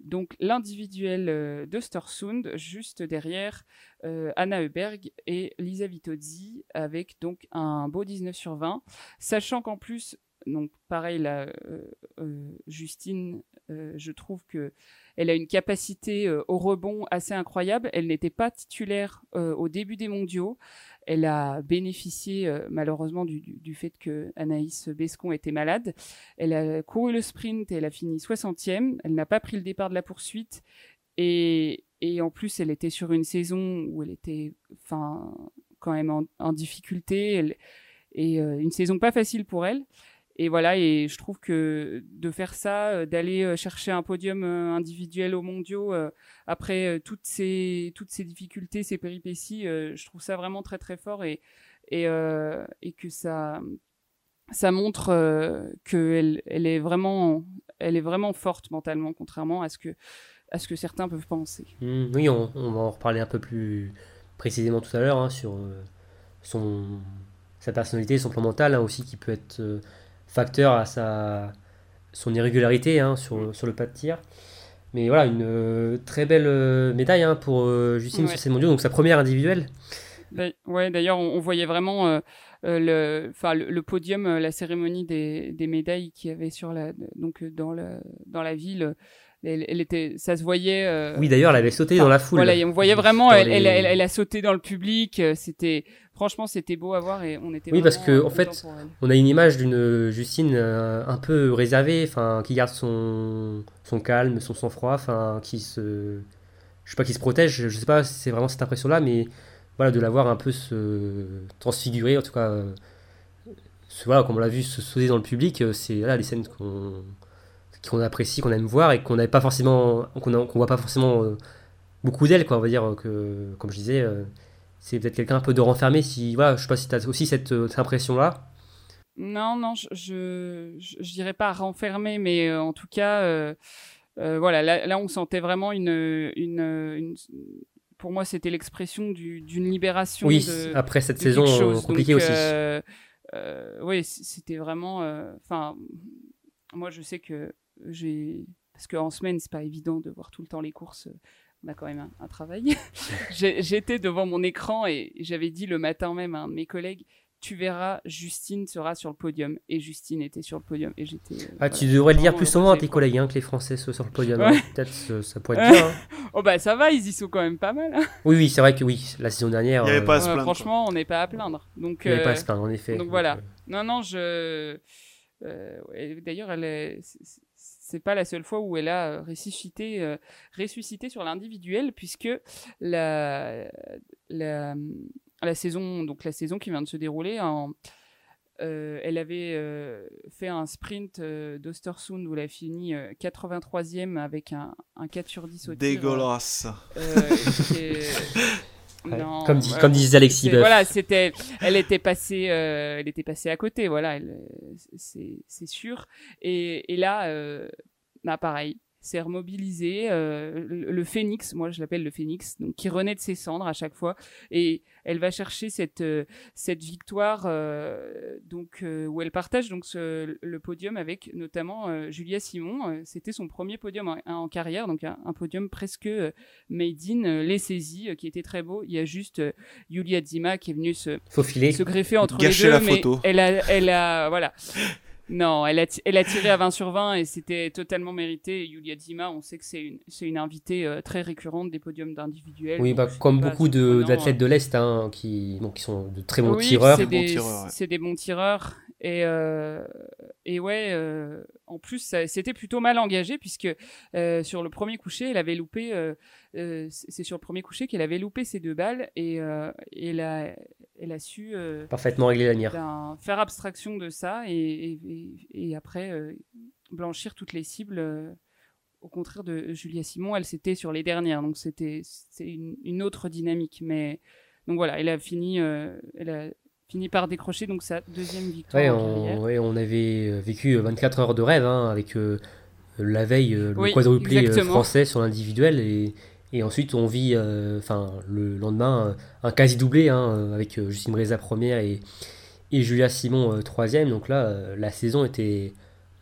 donc l'individuel euh, de juste derrière euh, Anna Heuberg et Lisa Vitozzi, avec donc un beau 19 sur 20, sachant qu'en plus, donc pareil là, euh, Justine, je trouve que elle a une capacité euh, au rebond assez incroyable. Elle n'était pas titulaire euh, au début des mondiaux. Elle a bénéficié euh, malheureusement du, fait que Anaïs Bescon était malade. Elle a couru le sprint et elle a fini 60e. Elle n'a pas pris le départ de la poursuite. Et, en plus, elle était sur une saison où elle était enfin, quand même en, difficulté. Et une saison pas facile pour elle. Et voilà, et je trouve que de faire ça, euh, d'aller euh, chercher un podium euh, individuel aux mondiaux après toutes ces toutes ces difficultés, ces péripéties, je trouve ça vraiment très très fort et et, et que ça ça montre qu'elle elle est vraiment est vraiment forte mentalement, contrairement à ce que à ce que certains peuvent penser. Mm, oui, on, va en reparler un peu plus précisément tout à l'heure hein, sur son, sa personnalité, son plan mental hein, aussi, qui peut être facteur à sa, son irrégularité hein, sur, sur le pas de tir. Mais voilà, une euh, très belle euh, médaille hein, pour euh, Justine Ouais. sur ces mondiaux, donc sa première individuelle. D'a- Ouais, d'ailleurs, on, on voyait vraiment le, le, le podium, la cérémonie des, des médailles qu'il y avait sur la, donc dans la dans la ville. Elle, était, ça se voyait. Euh, oui, d'ailleurs, elle avait sauté dans la foule. Voilà, on voyait vraiment, elle, elle, elle, a sauté dans le public. Euh, c'était, franchement, c'était beau à voir et on était. Oui, parce que en fait, on a une image d'une Justine euh, un peu réservée, enfin, qui garde son, son calme, son sang-froid, enfin, qui se, je sais pas, qui se protège. Je sais pas, si c'est vraiment cette impression-là, mais voilà, de la voir un peu se transfigurer, en tout cas. voilà, comme on l'a vu se sauter dans le public, c'est là les scènes qu'on qu'on apprécie, qu'on aime voir et qu'on n'avait pas forcément, qu'on voit pas forcément euh, beaucoup d'elle, quoi. On va dire que, comme je disais, euh, c'est peut-être quelqu'un un peu de renfermé. Si, voilà, je sais pas si tu as aussi cette, euh, impression-là. Non, non, je, je, dirais pas renfermé, mais en tout cas, voilà, là, on sentait vraiment une, une, pour moi, c'était l'expression d'une libération. Oui, après cette saison compliquée aussi. oui, c'était vraiment. Enfin, moi, je sais que j'ai parce qu'en semaine c'est pas évident de voir tout le temps les courses on a quand même un, travail j'étais devant mon écran et j'avais dit le matin même à un de mes collègues tu verras, Justine sera sur le podium. Et Justine était sur le podium. Et j'étais. Euh, ah, tu devrais le dire plus souvent à tes collègues hein, que les Français soient sur le podium. Hein. Peut-être ça pourrait être bien. Hein. oh bah ça va, ils y sont quand même pas mal. oui, oui, c'est vrai que oui, la saison dernière. Il y avait pas à se plaindre, franchement, on n'est pas à plaindre. Donc, Il n'y avait pas à euh, se plaindre, en effet. Donc, voilà. Euh, non, non, je. D'ailleurs, elle est c'est pas la seule fois où elle a euh, ressuscité, euh, ressuscité sur l'individuel, puisque la, la, la, saison, donc la saison qui vient de se dérouler, en, euh, elle avait fait un sprint d'Ostersund où elle a fini 83e avec un, un 4 sur 10 au tir. Dégueulasse. comme, comme disait Alexis Voilà, c'était, elle était passée, elle était passée à côté, voilà, c'est, c'est sûr. Et, et là, euh, bah, pareil, c'est remobilisé. Euh, le, phénix, moi je l'appelle le phénix, donc qui renaît de ses cendres à chaque fois, et elle va chercher cette euh, cette victoire, euh, donc où elle partage donc le podium avec notamment Julia Simon. C'était son premier podium en, carrière, donc un, podium presque made in les saisies, qui était très beau. Il y a juste Julia Zima qui est venue se se greffer entre les deux, la mais photo. elle a elle a voilà. Non, elle a, elle a tiré à 20 sur 20 et c'était totalement mérité. Yulia Zima, on sait que c'est une, c'est une invitée euh, très récurrente des podiums d'individuels. Oui, bah, comme beaucoup de, d'athlètes de l'Est hein, qui, qui sont de très bons tireurs. C'est des, c'est des bons tireurs. Et, euh, et ouais, euh, en plus, c'était plutôt mal engagé puisque euh, sur le premier coucher, elle avait loupé. Euh, euh, c'est sur le premier coucher qu'elle avait loupé ses deux balles et, et elle, a, elle a su parfaitement régler la mire. Ben, faire abstraction de ça et, et, et après blanchir toutes les cibles. au contraire de Julia Simon, elle c'était sur les dernières, donc c'était une, une, autre dynamique. Mais donc voilà, elle a fini, elle a finit par décrocher donc sa deuxième victoire. Ouais, on, ouais, on avait euh, vécu 24 heures de rêve hein, avec euh, la veille le quadruplé euh, français sur l'individuel et, et, ensuite on vit enfin le lendemain un quasi doublé hein, avec Justine Breza première et, et Julia Simon troisième. Donc là la saison était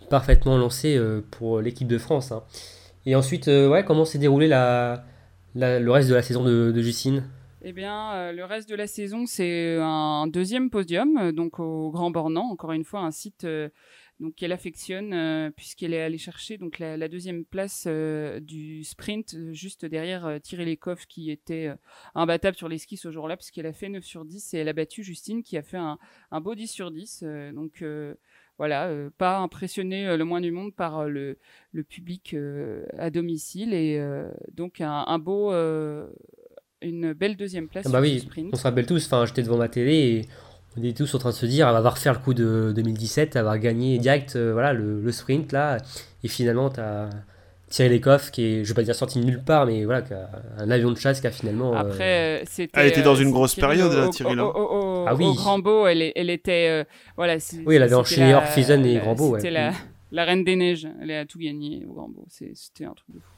parfaitement lancée pour l'équipe de France. Hein. Et ensuite ouais comment s'est déroulé la, le reste de la saison de, de Justine? Eh bien, euh, le reste de la saison, c'est un deuxième podium, euh, donc au Grand Bornand, encore une fois un site euh, donc qu'elle affectionne puisqu'elle est allée chercher donc la, deuxième place du sprint juste derrière Thierry Lecoff qui était imbattable sur les skis ce jour-là puisqu'elle a fait 9 sur 10 et elle a battu Justine qui a fait un, beau 10 sur 10. donc voilà, pas impressionné le moins du monde par le, public à domicile et donc un beau une belle deuxième place. Ah bah oui, on se rappelle tous, enfin, j'étais devant ma télé et on était tous en train de se dire, elle va refaire le coup de 2017, elle va gagner direct euh, voilà, le, sprint là, et finalement, tu as Thierry Lecoff qui est, je vais pas dire sorti de nulle part, mais voilà, un avion de chasse qui a finalement. Euh, Après, c'était. Elle était dans une grosse période là, Thierry là. ah oui. Au Grambeau, elle, elle était. Euh, voilà, oui, elle avait enchaîné Orpheus et Grambeau. C'était la, la, reine des neiges, elle a tout gagné au Grambeau, c'était un truc de fou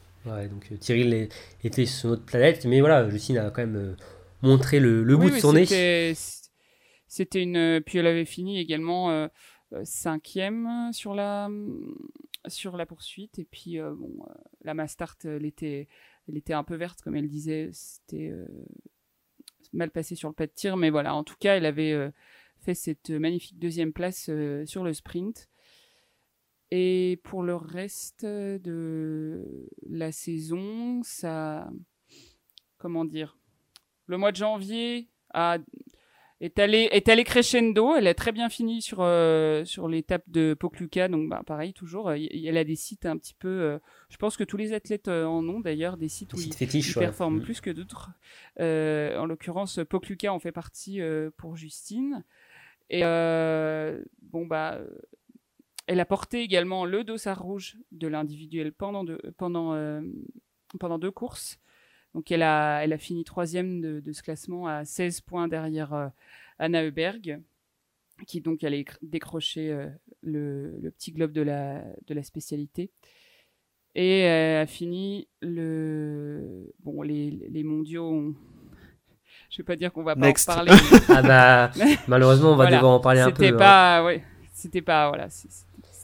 donc euh, Thierry était sur notre planète, mais voilà, Justine a quand même euh, montré le, bout de son nez. C'était une. Puis elle avait fini également euh, cinquième sur la sur la poursuite et puis bon la Mastart elle était elle était un peu verte comme elle disait c'était mal passé sur le pas de tir mais voilà en tout cas elle avait fait cette magnifique deuxième place sur le sprint Et pour le reste de la saison, ça. Comment dire Le mois de janvier a est allé est allé crescendo. Elle a très bien fini sur euh, sur l'étape de Pokluka, donc bah, pareil toujours. Euh, elle a des sites un petit peu. Euh, je pense que tous les athlètes en ont d'ailleurs des sites où ils, performent mm. plus que d'autres. en l'occurrence, Pokluka en fait partie pour Justine. Et bon bah. Elle a porté également le dossard rouge de l'individuel pendant deux, pendant, pendant deux courses. Donc elle a, elle a fini troisième de, de ce classement à 16 points derrière euh, Anna Heuberg, qui donc allait décrocher euh, le, le, petit globe de la, de la spécialité. Et elle a fini le. Bon, les, les mondiaux Je vais pas dire qu'on va pas en parler. ah bah, malheureusement, on va devoir en parler un peu. C'était hein. pas, ouais, c'était pas, voilà,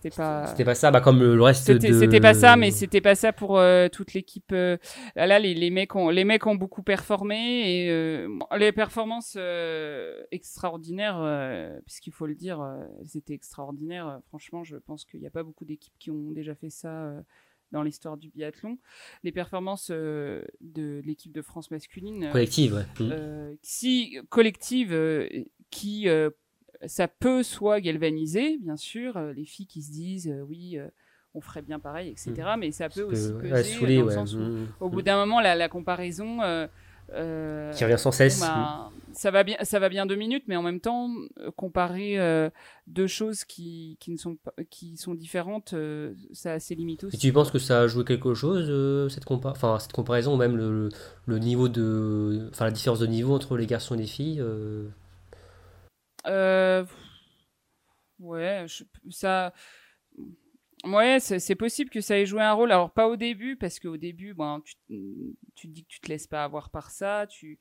c'était pas. C'était pas ça, bah comme le reste de. C'était pas ça, mais c'était pas ça pour euh, toute l'équipe. Euh, là, les, les, mecs ont, les mecs ont beaucoup performé et euh, les performances extraordinaires, puisqu'il faut le dire, elles étaient extraordinaires. franchement, je pense qu'il n'y a pas beaucoup d'équipes qui ont déjà fait ça dans l'histoire du biathlon. Les performances de l'équipe de France masculine. Collective, ouais. Mmh. si collective, qui ça peut soit galvaniser, bien sûr, euh, les filles qui se disent euh, oui, euh, on ferait bien pareil, etc. Mm. Mais ça peut aussi peser dans le sens où, mm. au bout d'un moment, la, comparaison qui revient sans cesse. Bah, ça va bien, ça va bien deux minutes, mais en même temps, comparer deux choses qui, qui ne sont pas, qui sont différentes, ça a ses limites aussi. Et tu penses que ça a joué quelque chose cette compa enfin cette comparaison, même le, le, niveau de, enfin la différence de niveau entre les garçons et les filles. Euh, ouais, ça. Ouais, c'est possible que ça ait joué un rôle. Alors, pas au début, parce qu'au début, ben, tu, tu, te dis que tu te laisses pas avoir par ça, tu,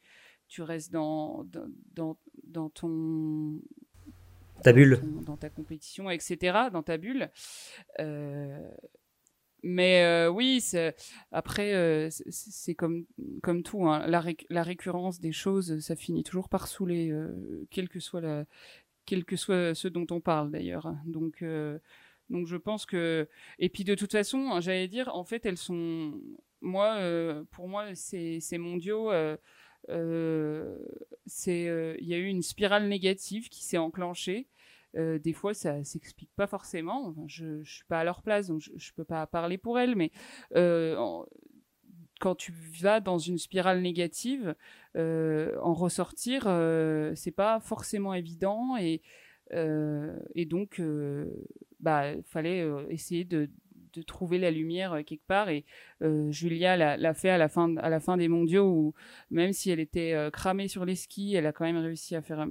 tu restes dans, dans, dans ton. Ta bulle. Dans, ta compétition, etc., dans ta bulle. Euh, mais euh, oui, après, euh, c'est comme, comme tout. Hein. La, récurrence des choses, ça finit toujours par saouler, euh, quel, que soit la, quel que soit ce dont on parle d'ailleurs. Donc, donc je pense que. Et puis de toute façon, hein, j'allais dire, en fait, elles sont. Moi, pour moi, ces, ces mondiaux. c'est il y a eu une spirale négative qui s'est enclenchée euh, des fois, ça s'explique pas forcément. je, ne suis pas à leur place, donc je, ne peux pas parler pour elles, mais euh, quand tu vas dans une spirale négative, euh, en ressortir, c'est pas forcément évident et donc, bah, fallait essayer de, trouver la lumière quelque part. Et Julia l'a fait à la, fin, des mondiaux où, même si elle était cramée sur les skis, elle a quand même réussi à faire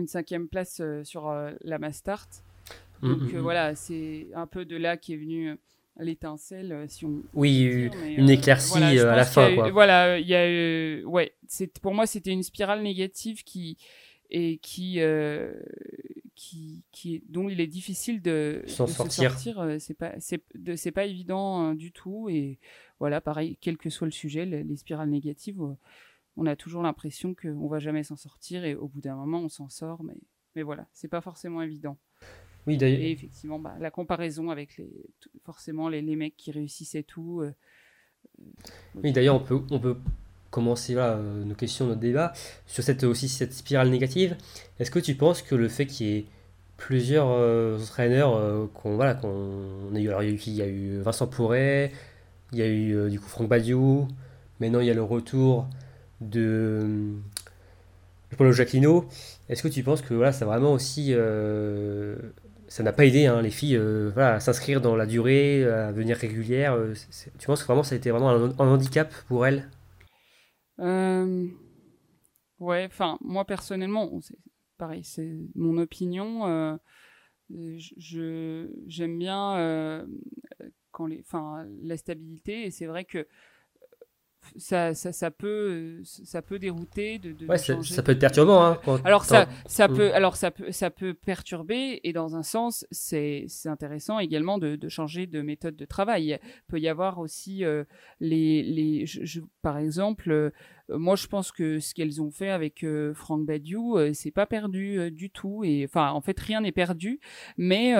une cinquième place euh, sur euh, la Mastart. Mm, Donc mm, euh, mm. voilà, c'est un peu de là qui est venu l'étincelle, si on. Oui, une éclaircie à la fin. quoi. Voilà, il y a, ouais, c'est pour moi c'était une spirale négative qui et qui qui, qui dont il est difficile de s'en sortir. c'est pas c'est pas évident du tout et voilà pareil quel que soit le sujet les, les spirales négatives on a toujours l'impression qu'on va jamais s'en sortir et au bout d'un moment on s'en sort, mais, mais voilà, c'est pas forcément évident. Oui, d'ailleurs. Et effectivement, bah, la comparaison avec les, forcément les, les mecs qui réussissaient tout. Euh, euh, oui, d'ailleurs, on peut, on peut commencer là, euh, nos questions, notre débat sur cette, aussi cette spirale négative. Est-ce que tu penses que le fait qu'il y ait plusieurs entraîneurs qu'on voilà qu'on a eu alors il y a eu Vincent Pourret il y a eu du coup Franck Badiou maintenant il y a le retour de Paulo Jacquino, est-ce que tu penses que voilà, ça vraiment aussi. Euh, ça n'a pas aidé hein, les filles euh, voilà, à s'inscrire dans la durée, à venir régulière euh, Tu penses que vraiment ça a été vraiment un, handicap pour elles? Ouais, enfin, moi personnellement, c'est pareil, c'est mon opinion. je j'aime bien quand les, enfin, la stabilité et c'est vrai que ça, ça, ça, peut, ça peut dérouter de, de ouais, ça peut être perturbant. Hein, alors ça, ça mm. peut, alors ça peut, ça peut perturber et dans un sens, c'est, c'est intéressant également de, de, changer de méthode de travail. Il peut y avoir aussi euh, les, les, je, par exemple, moi, je pense que ce qu'elles ont fait avec Franck Badiou, c'est pas perdu du tout. Et enfin, en fait, rien n'est perdu. Mais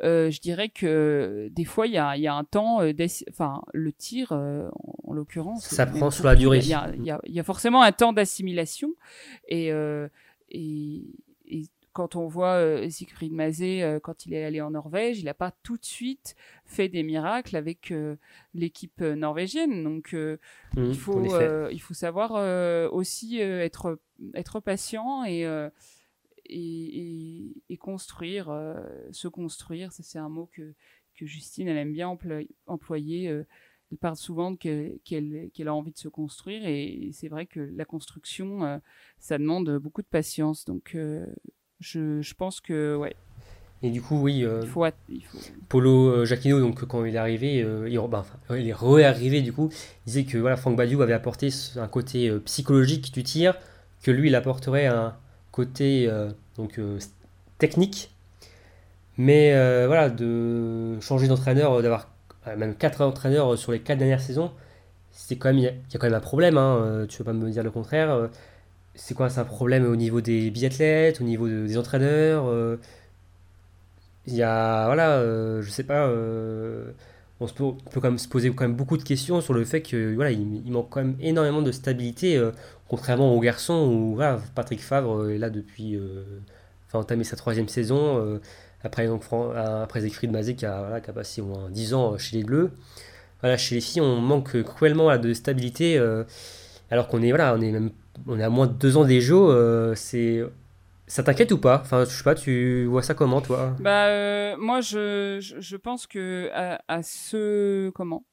je dirais que des fois, il y a, y a, un temps, enfin, le tir, en, l'occurrence, ça prend sur la durée. Il y a, y, a, y a, forcément un temps d'assimilation. Et, et, et quand on voit euh, Siegfried Mazé, euh, quand il est allé en Norvège, il n'a pas tout de suite fait des miracles avec euh, l'équipe norvégienne. Donc, mmh, il, faut, il faut savoir aussi être, être patient et, et, et, construire, se construire. Ça, c'est un mot que, que Justine, elle aime bien employer. elle parle souvent qu'elle qu'elle a envie de se construire et c'est vrai que la construction, ça demande beaucoup de patience. Donc, je, je pense que, ouais. Et du coup, oui, euh, il faut, il faut... Polo euh, Jacquino, donc quand il est arrivé, euh, il, ben, enfin, il, est réarrivé du coup, il disait que voilà, Franck Badiou avait apporté un côté psychologique du tir, que lui il apporterait un côté donc technique, mais voilà, de changer d'entraîneur, d'avoir même quatre entraîneurs sur les quatre dernières saisons, c'est quand même il y, a quand même un problème. Hein, tu veux pas me dire le contraire c'est quoi C'est un problème au niveau des biathlètes, au niveau des entraîneurs euh, Il y a, voilà, euh, je sais pas, euh, on, peut, peut, quand même se poser quand même beaucoup de questions sur le fait que voilà, il, manque quand même énormément de stabilité, contrairement aux garçons où voilà, Patrick Favre est là depuis, enfin entamé sa troisième saison, après donc après de Mazé qui a, voilà, qui a passé au moins 10 ans chez les Bleus. Voilà, chez les filles, on manque cruellement de stabilité, alors qu'on est voilà, on est même on est à moins de deux ans des jeux, euh, c'est ça t'inquiète ou pas? Enfin, je sais pas, tu vois ça comment, toi? Bah, euh, moi, je, je, pense que à, ce comment?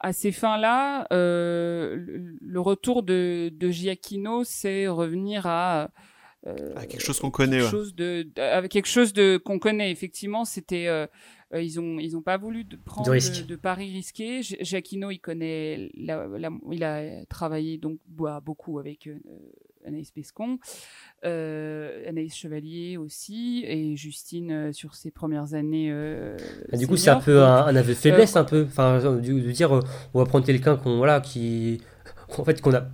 À ces fins-là, euh, le, retour de, de Giacchino, c'est revenir à quelque chose qu'on connaît, quelque chose de, avec quelque chose de qu'on connaît. Effectivement, c'était euh, ils ont ils ont pas voulu de prendre de, paris risqués. Jacquino, il connaît, la, il a travaillé donc beaucoup avec euh, Anaïs Pescon, euh, Anaïs Chevalier aussi, et Justine sur ses premières années. Ah, du coup, c'est un peu un, aveu de faiblesse, un peu. Enfin, de, dire, on va prendre quelqu'un qu'on voilà, qui, en fait, qu'on a,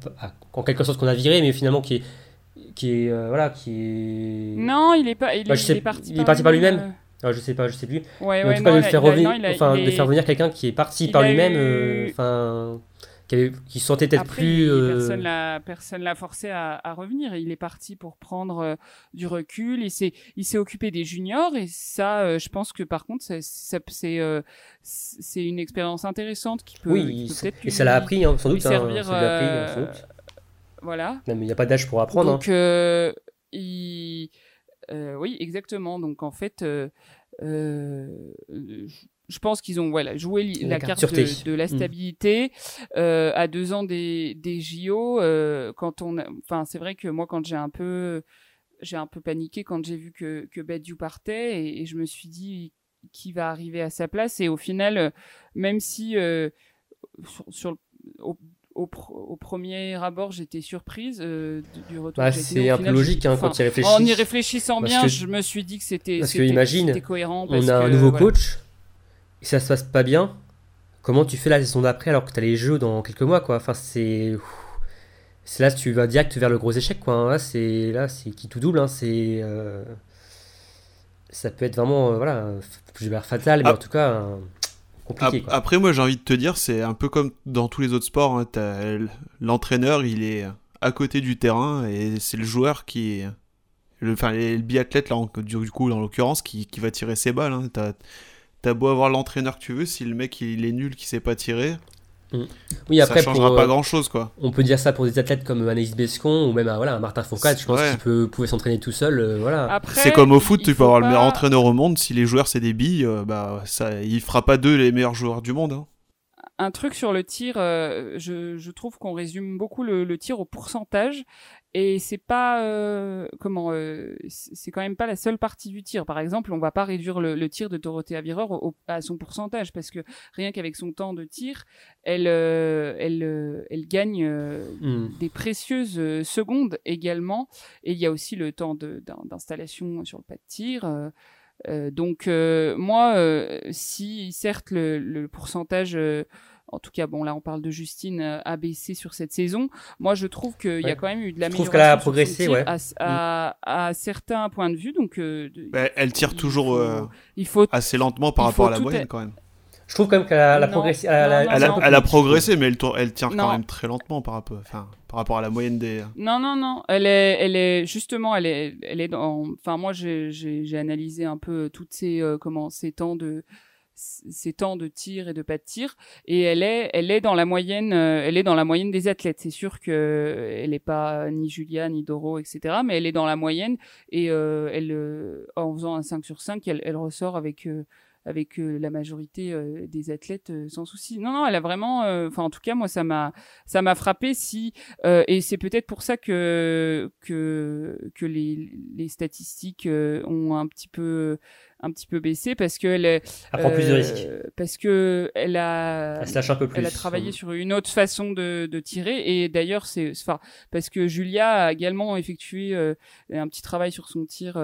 en quelque sorte qu'on a viré, mais finalement qui est qui est voilà qui est non il est pas il, bah, est, parti il est parti par lui-même ah, je sais pas, je sais plus. Ouais, en tout cas, de faire revenir, enfin, de faire venir quelqu'un qui est parti par lui-même, euh, enfin, qui, qui se sentait peut-être plus. Euh... Personne l'a, personne l'a forcé à, à, revenir. Il est parti pour prendre euh, du recul. Il s'est, il s'est occupé des juniors et ça, euh, je pense que par contre, c'est, c'est, une expérience intéressante qui peut. Oui, et ça l'a appris, hein, sans doute. Hein, servir, ça l'a appris, sans doute. Voilà. Non, mais il n'y a pas d'âge pour apprendre. Donc, hein. il euh, oui, exactement. Donc en fait, euh, euh, je pense qu'ils ont voilà joué la, carte, de, la mm. stabilité à deux ans des, des JO. quand on, enfin c'est vrai que moi quand j'ai un peu j'ai un peu paniqué quand j'ai vu que que Badiou partait et, je me suis dit qui va arriver à sa place et au final même si sur, sur au, premier abord, j'étais surprise euh, du retour. Bah, c'est un peu logique hein, quand y réfléchis. En y réfléchissant bien, je me suis dit que c'était cohérent. on a un nouveau coach, et ça se passe pas bien. Comment tu fais la saison d'après alors que tu as les jeux dans quelques mois quoi? Enfin, c'est. C'est là tu vas direct vers le gros échec quoi. Hein. Là, c'est là c'est qui tout double. Hein. C'est. Euh, ça peut être vraiment. Euh, voilà. Je vais fatal, mais ah. en tout cas. Après, moi, j'ai envie de te dire, c'est un peu comme dans tous les autres sports. Hein, l'entraîneur, il est à côté du terrain et c'est le joueur qui est. Le, enfin, le biathlète, là, du coup, en l'occurrence, qui, qui, va tirer ses balles. Hein. T'as beau avoir l'entraîneur que tu veux, si le mec il est nul, qui sait pas tirer, Mm. Oui, après, ça changera pas euh, grand chose, quoi. On peut dire ça pour des athlètes comme Anaïs Bescon ou même euh, voilà, Martin Fourcade. Je pense qu'il peut, pouvait s'entraîner tout seul. Euh, voilà. C'est comme au foot, tu peux avoir le meilleur entraîneur au monde. Si les joueurs c'est des billes, bah, ça, il fera pas d'eux les meilleurs joueurs du monde. Hein. Un truc sur le tir, je, je, trouve qu'on résume beaucoup le, le, tir au pourcentage et c'est pas euh, comment euh, c'est quand même pas la seule partie du tir. Par exemple, on va pas réduire le, tir de Dorothée Avireur à son pourcentage parce que rien qu'avec son temps de tir, elle euh, elle elle gagne hmm. des précieuses secondes également. Et il y a aussi le temps d'installation sur le pas de tir. donc moi, si certes le, le pourcentage en tout cas, bon, là, on parle de Justine, a baissé sur cette saison. Moi, je trouve qu'il y a quand même eu de l'amélioration. Je trouve qu'elle a progressé, ouais. À, à, certains points de vue. Donc, bah, elle tire toujours il faut, assez lentement par rapport à la moyenne, quand même. Je trouve quand même qu'elle a, progressé. Elle, a, progressé, mais elle, elle tient quand même très lentement par rapport, enfin, par rapport à la moyenne des. Non, non, non. Elle est, elle est justement, elle est, elle est dans. Enfin, moi, j'ai analysé un peu toutes ces, euh, comment, ces temps de, ces temps de tir et de pas de tir, et elle est, elle est dans la moyenne, euh, elle est dans la moyenne des athlètes. C'est sûr que elle n'est pas ni Julia ni Doro, etc. Mais elle est dans la moyenne et euh, elle, en faisant un 5 sur 5, elle, elle ressort avec avec euh, la majorité euh, des athlètes euh, sans souci. Non, non, elle a vraiment, enfin en tout cas moi ça m'a ça m'a frappé si et c'est peut-être pour ça que que que les les statistiques ont un petit peu un petit peu baissé parce qu'elle elle prend plus de risques. Parce que elle a, elle se lâche un peu plus. Elle a travaillé sur une autre façon de, de tirer et d'ailleurs c'est, enfin, parce que Julia a également effectué un petit travail sur son tir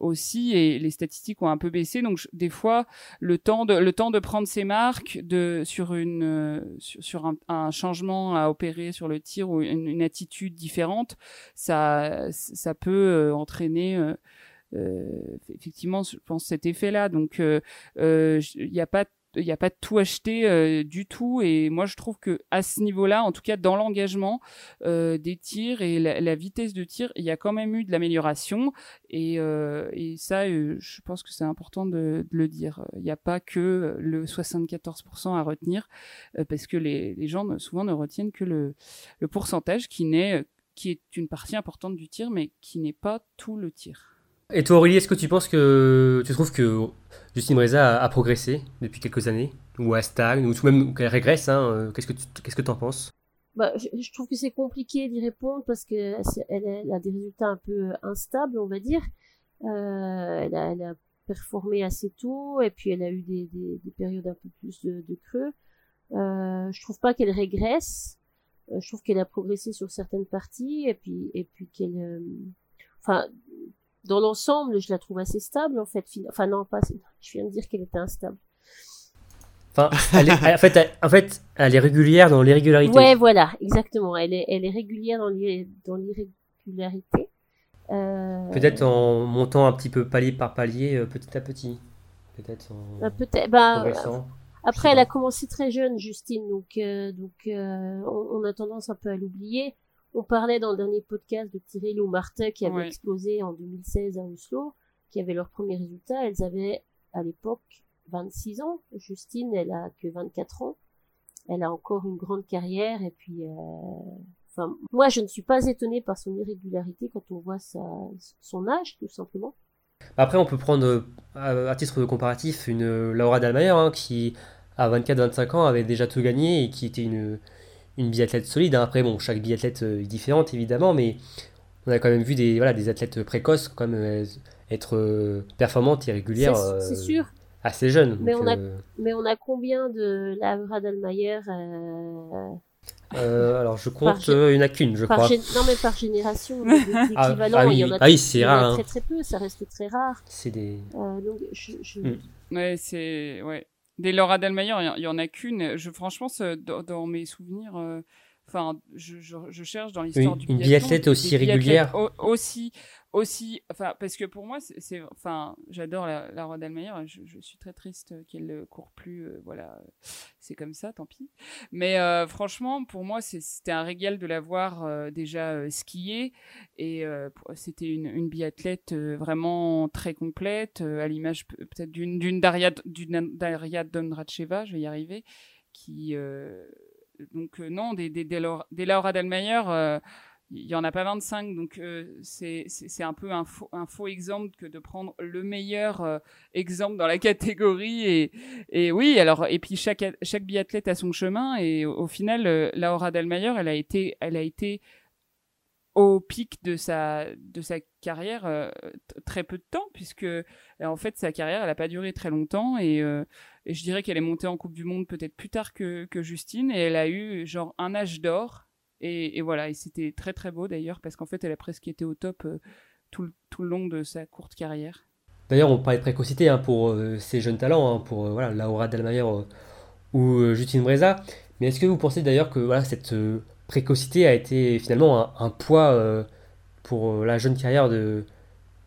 aussi et les statistiques ont un peu baissé donc des fois le temps de le temps de prendre ses marques de sur une euh, sur, un, un, changement à opérer sur le tir ou une, une attitude différente ça ça peut euh, entraîner euh, euh, effectivement je pense cet effet là donc il n'y a pas il n'y a pas tout acheter euh, du tout. Et moi je trouve que à ce niveau-là en tout cas dans l'engagement euh, des tirs et la, vitesse de tir il y a quand même eu de l'amélioration. Et, euh, et, ça je pense que c'est important de, de, le dire. Il n'y a pas que le 74% à retenir parce que les, les, gens souvent ne retiennent que le, le pourcentage qui n'est qui est une partie importante du tir mais qui n'est pas tout le tir et toi, Aurélie, est-ce que tu penses que tu trouves que Justine Breza a, progressé depuis quelques années? Ou à stagne Ou tout même qu'elle régresse hein euh, Qu'est-ce que tu qu'est-ce que en penses? Bah, je, trouve que c'est compliqué d'y répondre parce qu'elle elle a des résultats un peu instables, on va dire. Euh, elle, a, a, performé assez tôt et puis elle a eu des, des, des périodes un peu plus de, creux. Euh, je trouve pas qu'elle régresse. Euh, je trouve qu'elle a progressé sur certaines parties et puis et puis qu'elle, euh, enfin, dans l'ensemble, je la trouve assez stable, en fait. Enfin, non, pas, je viens de dire qu'elle était instable. Enfin, elle est, en, fait, elle, en fait, elle est régulière dans l'irrégularité. Ouais, voilà, exactement. Elle est, elle est régulière dans l'irrégularité. Euh... Peut-être en montant un petit peu palier par palier, euh, petit à petit. Peut-être en bah, peut-être, bah, Après, elle a commencé très jeune, Justine, donc, euh, donc euh, on, on, a tendance un peu à l'oublier. On parlait dans le dernier podcast de Thierry ou Martin qui avait explosé en 2016 à Oslo, qui avait leurs premiers résultats. Elles avaient à l'époque 26 ans. Justine, elle a que 24 ans. Elle a encore une grande carrière et puis, euh... enfin, moi, je ne suis pas étonnée par son irrégularité quand on voit sa... son âge, tout simplement. Après, on peut prendre à titre de comparatif une Laura Dalmayer hein, qui, à 24-25 ans, avait déjà tout gagné et qui était une, une biathlète solide. Hein. Après, bon, chaque biathlète euh, est différente évidemment, mais on a quand même vu des, voilà, des athlètes précoces quand même euh, être euh, performantes et régulières. C'est sûr. Assez jeunes. Mais, on a, mais on a combien de Laura Dalmayer alors je compte, il n'y en a qu'une, je crois. Non mais par génération, ah, ah, oui, il y en a, ah oui, c'est rare. Hein. Très très peu, ça reste très rare. C'est des. donc je, je... Mm. Ouais, c'est ouais. Des Laura Delmayer, il y, en a qu'une. Je, franchement, dans, mes souvenirs, euh, enfin, je, je, cherche dans l'histoire du. Une biathlète aussi régulière. Aussi, aussi, enfin, parce que pour moi, c'est, enfin, j'adore la, la Roi je, je, suis très triste qu'elle ne court plus, euh, voilà, c'est comme ça, tant pis. Mais euh, franchement, pour moi, c'était un régal de la voir euh, déjà skier, et c'était une, une, biathlète vraiment très complète, à l'image peut-être d'une d'une Daria, d'une Daria Dondracheva, je vais y arriver, qui, donc non, des, des, des, Laura, des Laura Delmeyer, il y en a pas 25, donc euh, c'est un peu un faux, un faux exemple que de prendre le meilleur euh, exemple dans la catégorie. Et, et oui, alors et puis chaque chaque biathlète a son chemin et au, final, euh, Laura Delmayer, elle a été elle a été au pic de sa de sa carrière euh, très peu de temps puisque en fait sa carrière elle a pas duré très longtemps et, et je dirais qu'elle est montée en coupe du monde peut-être plus tard que que Justine et elle a eu genre un âge d'or et, voilà, et c'était très très beau d'ailleurs, parce qu'en fait, elle a presque été au top euh, tout, tout, le long de sa courte carrière. D'ailleurs, on parlait de précocité hein, pour euh, ces jeunes talents, hein, pour euh, voilà, Laura Delmayer ou Justine Breza. Mais est-ce que vous pensez d'ailleurs que voilà, cette précocité a été finalement un, poids pour la jeune carrière de,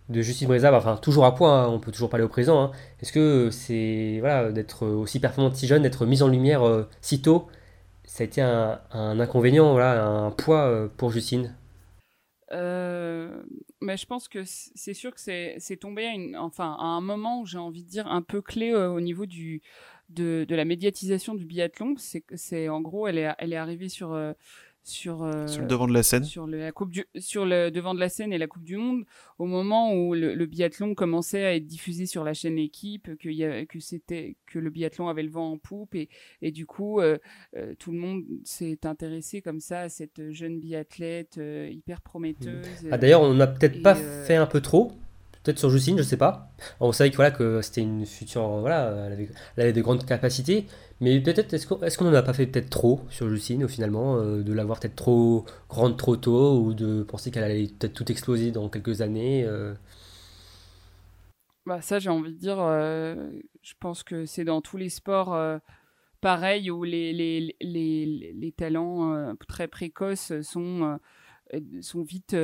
de Justine Breza, enfin toujours à point, hein, on peut toujours parler au présent. Hein. Est-ce que c'est voilà d'être aussi performante si jeune, d'être mise en lumière si tôt, ça a été un, inconvénient, voilà, un poids pour Justine euh, mais je pense que c'est sûr que c'est tombé à, une, enfin, à un moment où j'ai envie de dire un peu clé euh, au niveau du, de, de, la médiatisation du biathlon. C'est en gros, elle est, elle est arrivée sur, euh, sur, euh, sur le devant de la scène. sur le, la coupe du, sur le devant de la scène et la Coupe du Monde au moment où le, biathlon commençait à être diffusé sur la chaîne Équipe que, y a, que c'était que le biathlon avait le vent en poupe et, et du coup euh, euh, tout le monde s'est intéressé comme ça à cette jeune biathlète hyper prometteuse ah, d'ailleurs on n'a peut-être pas fait un peu trop sur Justine, je sais pas. On savait que voilà que c'était une future, voilà, elle avait, de grandes capacités, mais peut-être, est-ce qu'on est n'en a pas fait peut-être trop sur Justine, finalement, euh, de l'avoir peut-être trop grande trop tôt, ou de penser qu'elle allait peut-être tout exploser dans quelques années euh? Bah Ça, j'ai envie de dire, euh, je pense que c'est dans tous les sports pareil, où les, talents très précoces sont vite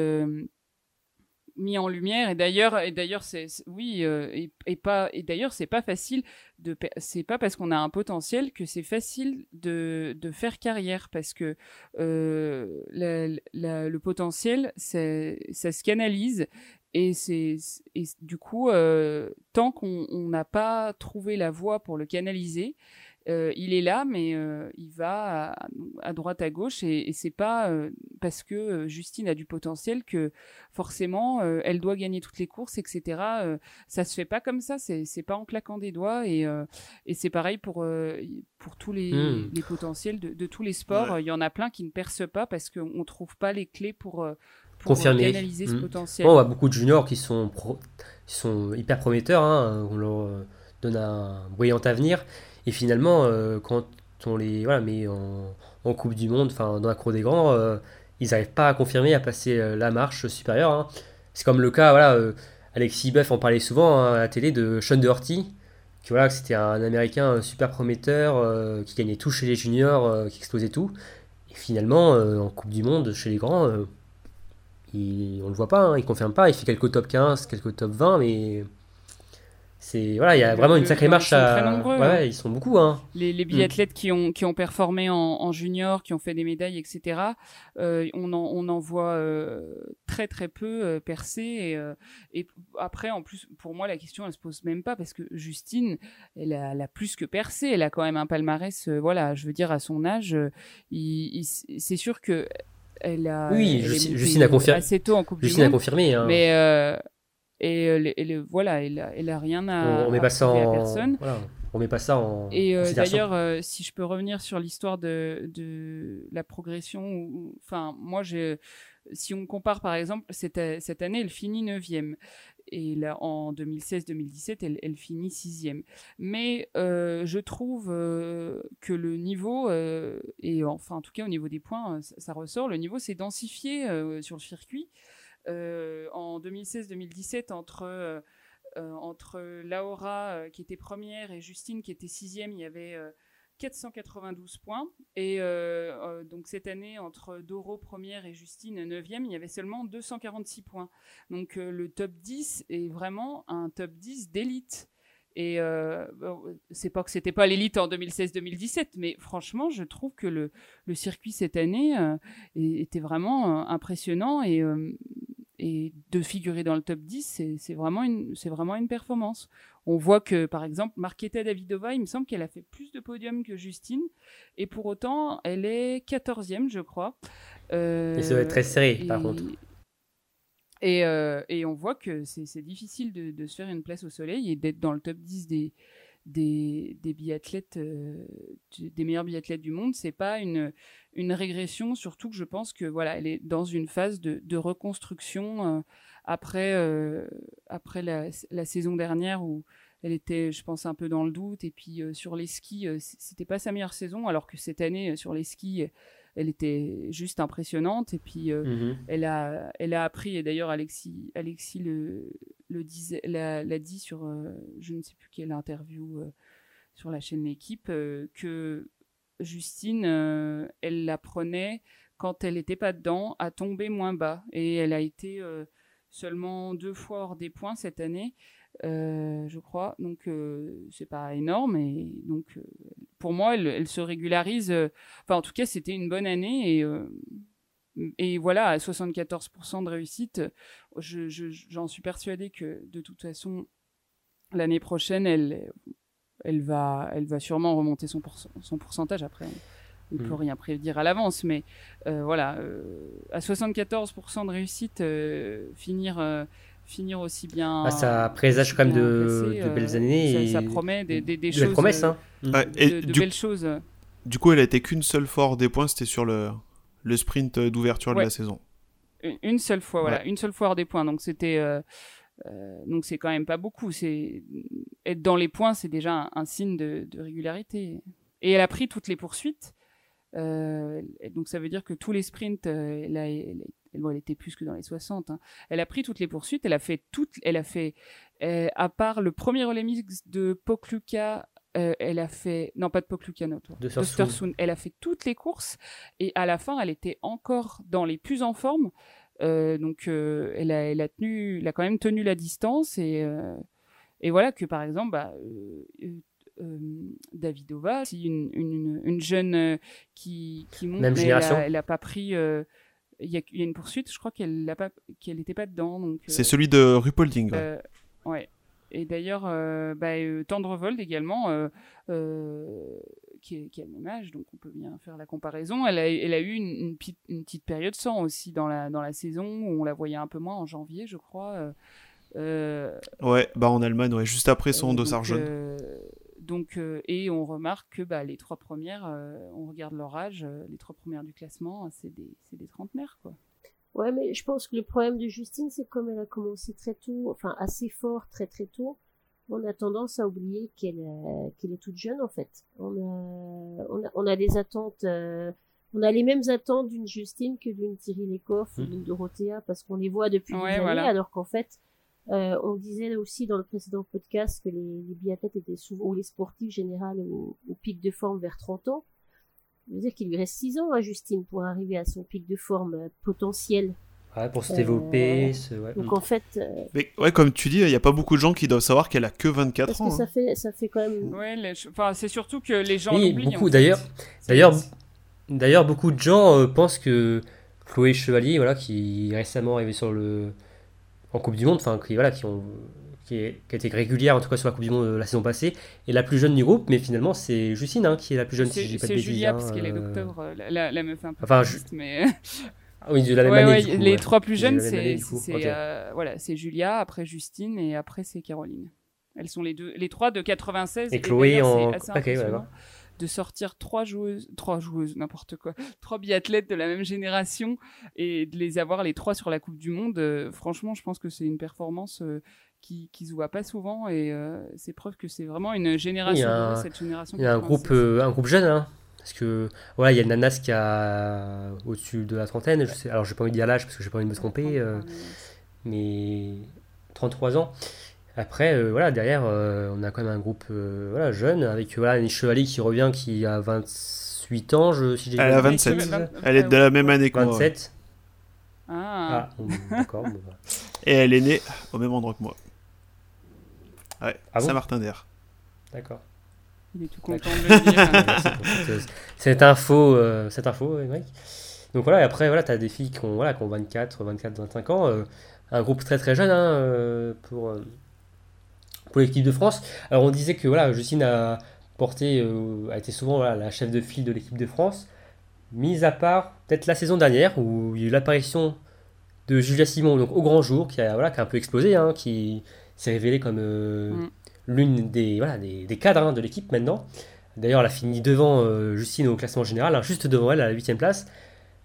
mis en lumière. Et d'ailleurs et d'ailleurs c'est oui euh, et, pas et d'ailleurs c'est pas facile de c'est pas parce qu'on a un potentiel que c'est facile de, de faire carrière. Parce que euh, le potentiel c'est ça se canalise. Et c'est et du coup euh, tant qu'on n'a pas trouvé la voie pour le canaliser euh, il est là, mais euh, il va à, droite, à gauche, et, et c'est pas euh, parce que Justine a du potentiel que forcément elle doit gagner toutes les courses, etc. ça se fait pas comme ça, c'est pas en claquant des doigts, et, et c'est pareil pour pour tous les, hmm. les potentiels de, de, tous les sports. Il y en a plein qui ne percent pas parce qu'on trouve pas les clés pour pour confirmer ce hmm. potentiel. on voit beaucoup de juniors qui sont, qui sont hyper prometteurs, hein, on leur donne un brillant avenir, et finalement, euh, quand on les voilà, met en, Coupe du Monde, enfin dans la cour des grands, euh, ils n'arrivent pas à confirmer, à passer euh, la marche supérieure. Hein. C'est comme le cas, voilà, Alexis Buff en parlait souvent hein, à la télé de Sean Doherty, qui voilà, c'était un Américain super prometteur, qui gagnait tout chez les juniors, qui explosait tout. Et finalement, en Coupe du Monde, chez les grands, il, on le voit pas, hein, il confirme pas, il fait quelques top 15, quelques top 20, mais c'est voilà, il y a vraiment une sacrée marche à. Très ouais, hein. ils sont beaucoup. Hein. Les, les biathlètes mm. qui ont qui ont performé en, en, junior, qui ont fait des médailles, etc. Euh, on en on en voit euh, très très peu euh, percer et, euh, et après en plus pour moi la question elle se pose même pas parce que Justine elle a, elle a plus que percé, elle a quand même un palmarès voilà, je veux dire à son âge, il, c'est sûr que elle a. Oui, Justine, a confirmé. Assez tôt en Coupe Justine a confirmé. Hein. Mais et, euh, voilà, elle a, elle a, rien à, on, met pas ça en, personne. on met pas ça en. Et euh, d'ailleurs, euh, si je peux revenir sur l'histoire de, de la progression, enfin, moi, si on compare par exemple, cette, cette année, elle finit 9e. Et là, en 2016-2017, elle, elle, finit 6e. Mais je trouve que le niveau, et enfin, en tout cas, au niveau des points, ça, ça ressort, le niveau s'est densifié sur le circuit. Euh, en 2016-2017 entre euh, euh, entre Laura qui était première et Justine qui était sixième, il y avait 492 points. Et donc cette année, entre Doro première et Justine neuvième, il y avait seulement 246 points. Donc le top 10 est vraiment un top 10 d'élite. Et c'est pas que c'était pas l'élite en 2016-2017, mais franchement, je trouve que le, le circuit cette année était vraiment impressionnant et et de figurer dans le top 10, c'est vraiment, une, vraiment une performance. On voit que, par exemple, Marketa Davidova, il me semble qu'elle a fait plus de podiums que Justine, et pour autant, elle est 14e, je crois. Euh, et ça va être très serré, par contre. Et, euh, et, on voit que c'est difficile de, de, se faire une place au soleil et d'être dans le top 10 des, des, des biathlètes, euh, des meilleurs biathlètes du monde. C'est pas une, une régression, surtout que je pense que voilà, elle est dans une phase de, de reconstruction euh, après, euh, après la, la, saison dernière où elle était, je pense, un peu dans le doute. Et puis sur les skis, c'était pas sa meilleure saison, alors que cette année sur les skis elle était juste impressionnante et puis euh, mhm. elle a elle a appris et d'ailleurs Alexis Alexis le le disait l'a, dit sur euh, je ne sais plus quelle interview euh, sur la chaîne l'équipe que Justine, elle la prenait quand elle n'était pas dedans, à tomber moins bas. Et elle a été seulement deux fois hors des points cette année. Euh, je crois. Donc euh, c'est pas énorme et donc euh, pour moi elle, se régularise. Enfin en tout cas c'était une bonne année et et voilà à 74% de réussite. J'en suis persuadée que de toute façon l'année prochaine elle elle va elle va sûrement remonter son son pourcentage après. On ne peut mm. rien prédire à l'avance, mais voilà, à 74% de réussite, finir finir aussi bien. Ah, ça présage quand même de, de, belles euh, années. Ça, promet des, des, des choses. promesses, hein. Euh, et de, belles choses. Du coup, elle a été qu'une seule fois hors des points, c'était sur le, le sprint d'ouverture de la saison. Une seule fois, voilà, une seule fois hors des points. Donc c'était. Euh, donc c'est quand même pas beaucoup. C'est être dans les points, c'est déjà un, signe de, de, régularité. Et elle a pris toutes les poursuites. donc ça veut dire que tous les sprints, elle a, elle elle était plus que dans les 60. Hein. Elle a pris toutes les poursuites, elle a fait toutes, elle a fait, euh, à part le premier relais mix de Pokluka, euh, elle a fait, non pas de Pokluka, non, de Storsund. Elle a fait toutes les courses et à la fin, elle était encore dans les plus en forme. Euh, donc, elle a, elle a tenu, elle a quand même tenu la distance et et voilà que par exemple, bah, Davidova, une, une, une, jeune qui, qui monte, Même elle n'a pas pris il y, a, une poursuite, je crois qu'elle n'était pas, qu'elle pas dedans. Donc, c'est euh, celui de Rupolding. Ouais. Euh, ouais. Et d'ailleurs, euh, bah, Tendrevold également, qui, qui, a le même âge, donc on peut bien faire la comparaison. Elle a, elle a eu une, une, petite période sans aussi dans la, dans la saison, où on la voyait un peu moins en janvier, je crois. ouais, bah en Allemagne, ouais, juste après son dossard jaune. Donc, euh, et on remarque que bah, les trois premières, euh, on regarde leur âge, euh, les trois premières du classement, c'est des, des trentenaires. Quoi. Ouais, mais je pense que le problème de Justine, c'est comme elle a commencé très tôt, enfin assez fort, très très tôt, on a tendance à oublier qu'elle qu'elle est toute jeune en fait. On a, on a, on a des attentes, on a les mêmes attentes d'une Justine que d'une Thierry Lecoff ou mmh. d'une Dorothea parce qu'on les voit depuis des années, alors qu'en fait, euh, on disait aussi dans le précédent podcast que les, les biathlètes étaient souvent, ou les sportifs général au, pic de forme vers 30 ans. Ça veut dire qu'il lui reste 6 ans à Justine pour arriver à son pic de forme euh, potentiel. Ouais, pour se développer. Euh, donc en fait. Mais ouais, comme tu dis, il n'y a pas beaucoup de gens qui doivent savoir qu'elle a que 24 parce ans. Que ça, hein. fait, ça fait quand même. Ouais, enfin, c'est surtout que les gens. Oui, beaucoup. D'ailleurs, d'ailleurs, d'ailleurs, beaucoup de gens pensent que Chloé Chevalier, voilà, qui est récemment arrivée sur le en Coupe du Monde, enfin qui voilà, qui ont qui, est, qui a été régulière en tout cas sur la Coupe du Monde euh, la saison passée, et la plus jeune du groupe, mais finalement c'est Justine hein, qui est la plus jeune si j'ai pas de. C'est Julia hein, parce qu'elle est euh, docteur, euh, la, la, meuf un peu enfin, mais ah oui, de la même année, ouais, du coup, les ouais. trois plus jeunes c'est okay. euh, voilà, c'est Julia, après Justine et après c'est Caroline. Elles sont les deux les trois de 96 et, et Chloé en OK, ouais, de sortir trois joueuses, trois joueuses, n'importe quoi, trois biathlètes de la même génération et de les avoir les trois sur la Coupe du Monde. Euh, franchement, je pense que c'est une performance euh, qui, qui se voit pas souvent et euh, c'est preuve que c'est vraiment une génération, un, cette génération. Il y a un groupe, un groupe jeune, hein, parce que voilà, il y a Nanas qui a au-dessus de la trentaine. Je sais, alors, j'ai pas envie de dire l'âge parce que j'ai pas envie de me tromper, mais 33 ans. Après, euh, voilà, derrière, euh, on a quand même un groupe euh, voilà, jeune, avec voilà, une Chevalier qui revient, qui a 28 ans, je, si j'ai Elle a 27. Elle est de la même année que 27. moi. Ah, ah d'accord. Bon, Et elle est née au même endroit que moi. Ouais, ah Saint-Martin d'Air. D'accord. Il est tout content de le dire. cette info, cette info, Greg. Donc voilà, et après, voilà, tu as des filles qui ont, voilà, qui ont 24, 24, 25 ans. un groupe très très jeune hein, pour pour l'équipe de France. Alors on disait que voilà, Justine a porté, euh, a été souvent la chef de file de l'équipe de France, mis à part peut-être la saison dernière où il y a eu l'apparition de Julia Simon donc au grand jour qui a, voilà, qui a un peu explosé, hein, qui s'est révélée comme euh, mm. l'une des, voilà, des, cadres hein, de l'équipe maintenant. D'ailleurs, elle a fini devant euh, Justine au classement général, hein, juste devant elle à la 8 place.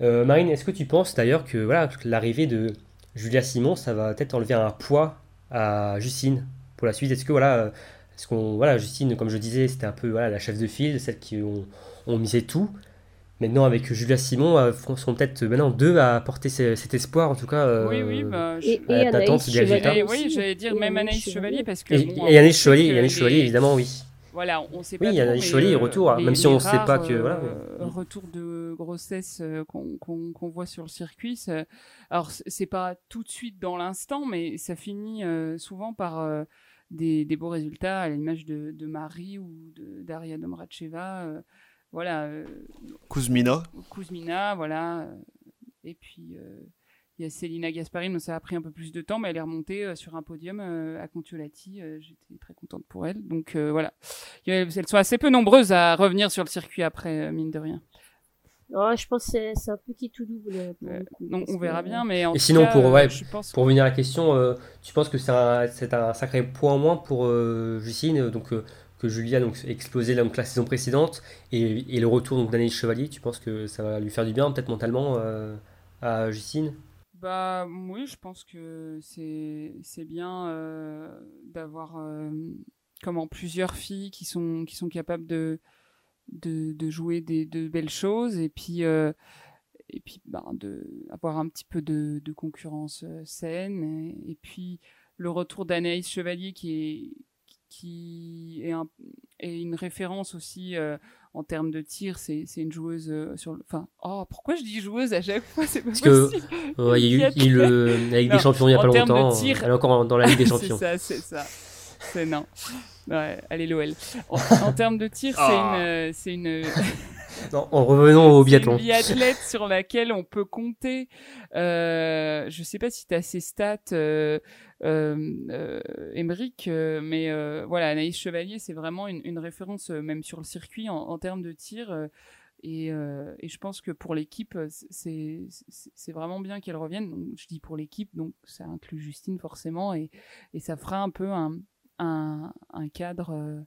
Marine, est-ce que tu penses d'ailleurs que voilà, l'arrivée de Julia Simon, ça va peut-être enlever un poids à Justine? Pour la suite Est-ce que voilà, est-ce qu'on voilà, Justine, comme je disais, c'était un peu voilà, la chef de file, celle qui ont, ont misé tout. Maintenant, avec Julia Simon, euh, seront peut-être maintenant deux à porter cet espoir, en tout cas. Euh, oui, oui, bah, et, et Anaïs Chevalier. oui, j'allais dire même Anaïs Chevalier, parce que. Et, bon, et Anaïs Chevalier, Anaïs Chevalier, évidemment, oui. voilà, on sait Oui, pas. trop, Anaïs Chevalier, euh, retour, les- même si on ne sait pas que- voilà, euh, retour de grossesse euh, qu'on qu'on- qu'on voit sur le circuit. ça- Alors, c'est pas tout de suite dans l'instant, mais ça finit euh, souvent par euh, des, des beaux résultats, à l'image de, de Marie ou de- d'Aria Domracheva. euh, voilà, euh, Kuzmina. Kuzmina, voilà. euh, Et puis, euh, il y a Célina Gasparini, mais ça a pris un peu plus de temps, mais elle est remontée euh, sur un podium euh, à Contiolati. euh, J'étais très contente pour elle. Donc euh, voilà. Elles sont assez peu nombreuses à revenir sur le circuit après, mine de rien. Ouais, je pense que c'est un petit tout double. coup, on verra que- bien, mais en Et tout sinon, cas, pour- euh, ouais, je pense Pour revenir à la question, euh, tu penses que c'est un, c'est un sacré point en moins pour euh, Justine, donc, euh, que Julia donc, a explosé donc, la saison précédente, et, et le retour donc, d'Anaïs Chevalier, tu penses que ça va lui faire du bien, peut-être mentalement, euh, à Justine? Bah oui, je pense que c'est c'est bien euh, d'avoir euh, comment plusieurs filles qui sont qui sont capables de de, de jouer des de belles choses et puis euh, et puis ben, de avoir un petit peu de, de concurrence euh, saine et, et puis le retour d'Anaïs Chevalier qui est qui est, un, est une référence aussi euh, en termes de tir c'est c'est une joueuse euh, sur le enfin oh pourquoi je dis joueuse à chaque fois? C'est pas Parce que, Ouais, Il y a eu, il y a eu le- la Ligue Non, des Champions il n'y a pas de longtemps, tir- elle est encore dans la Ligue des c'est Champions. ça, c'est ça. C'est non. Ouais, allez l'OL. En, en termes de tir, c'est Ah. une, euh, c'est une, Non, en revenant au c'est biathlon. une biathlète sur laquelle on peut compter. Euh, je sais pas si tu as ces stats, euh, euh, euh, Émeric, mais voilà, Anaïs Chevalier, c'est vraiment une, une référence, même sur le circuit, en, en termes de tir. et, euh, et je pense que pour l'équipe, c'est vraiment bien qu'elle revienne. Donc, je dis pour l'équipe, donc ça inclut Justine forcément, et, et ça fera un peu un, un, un cadre, euh,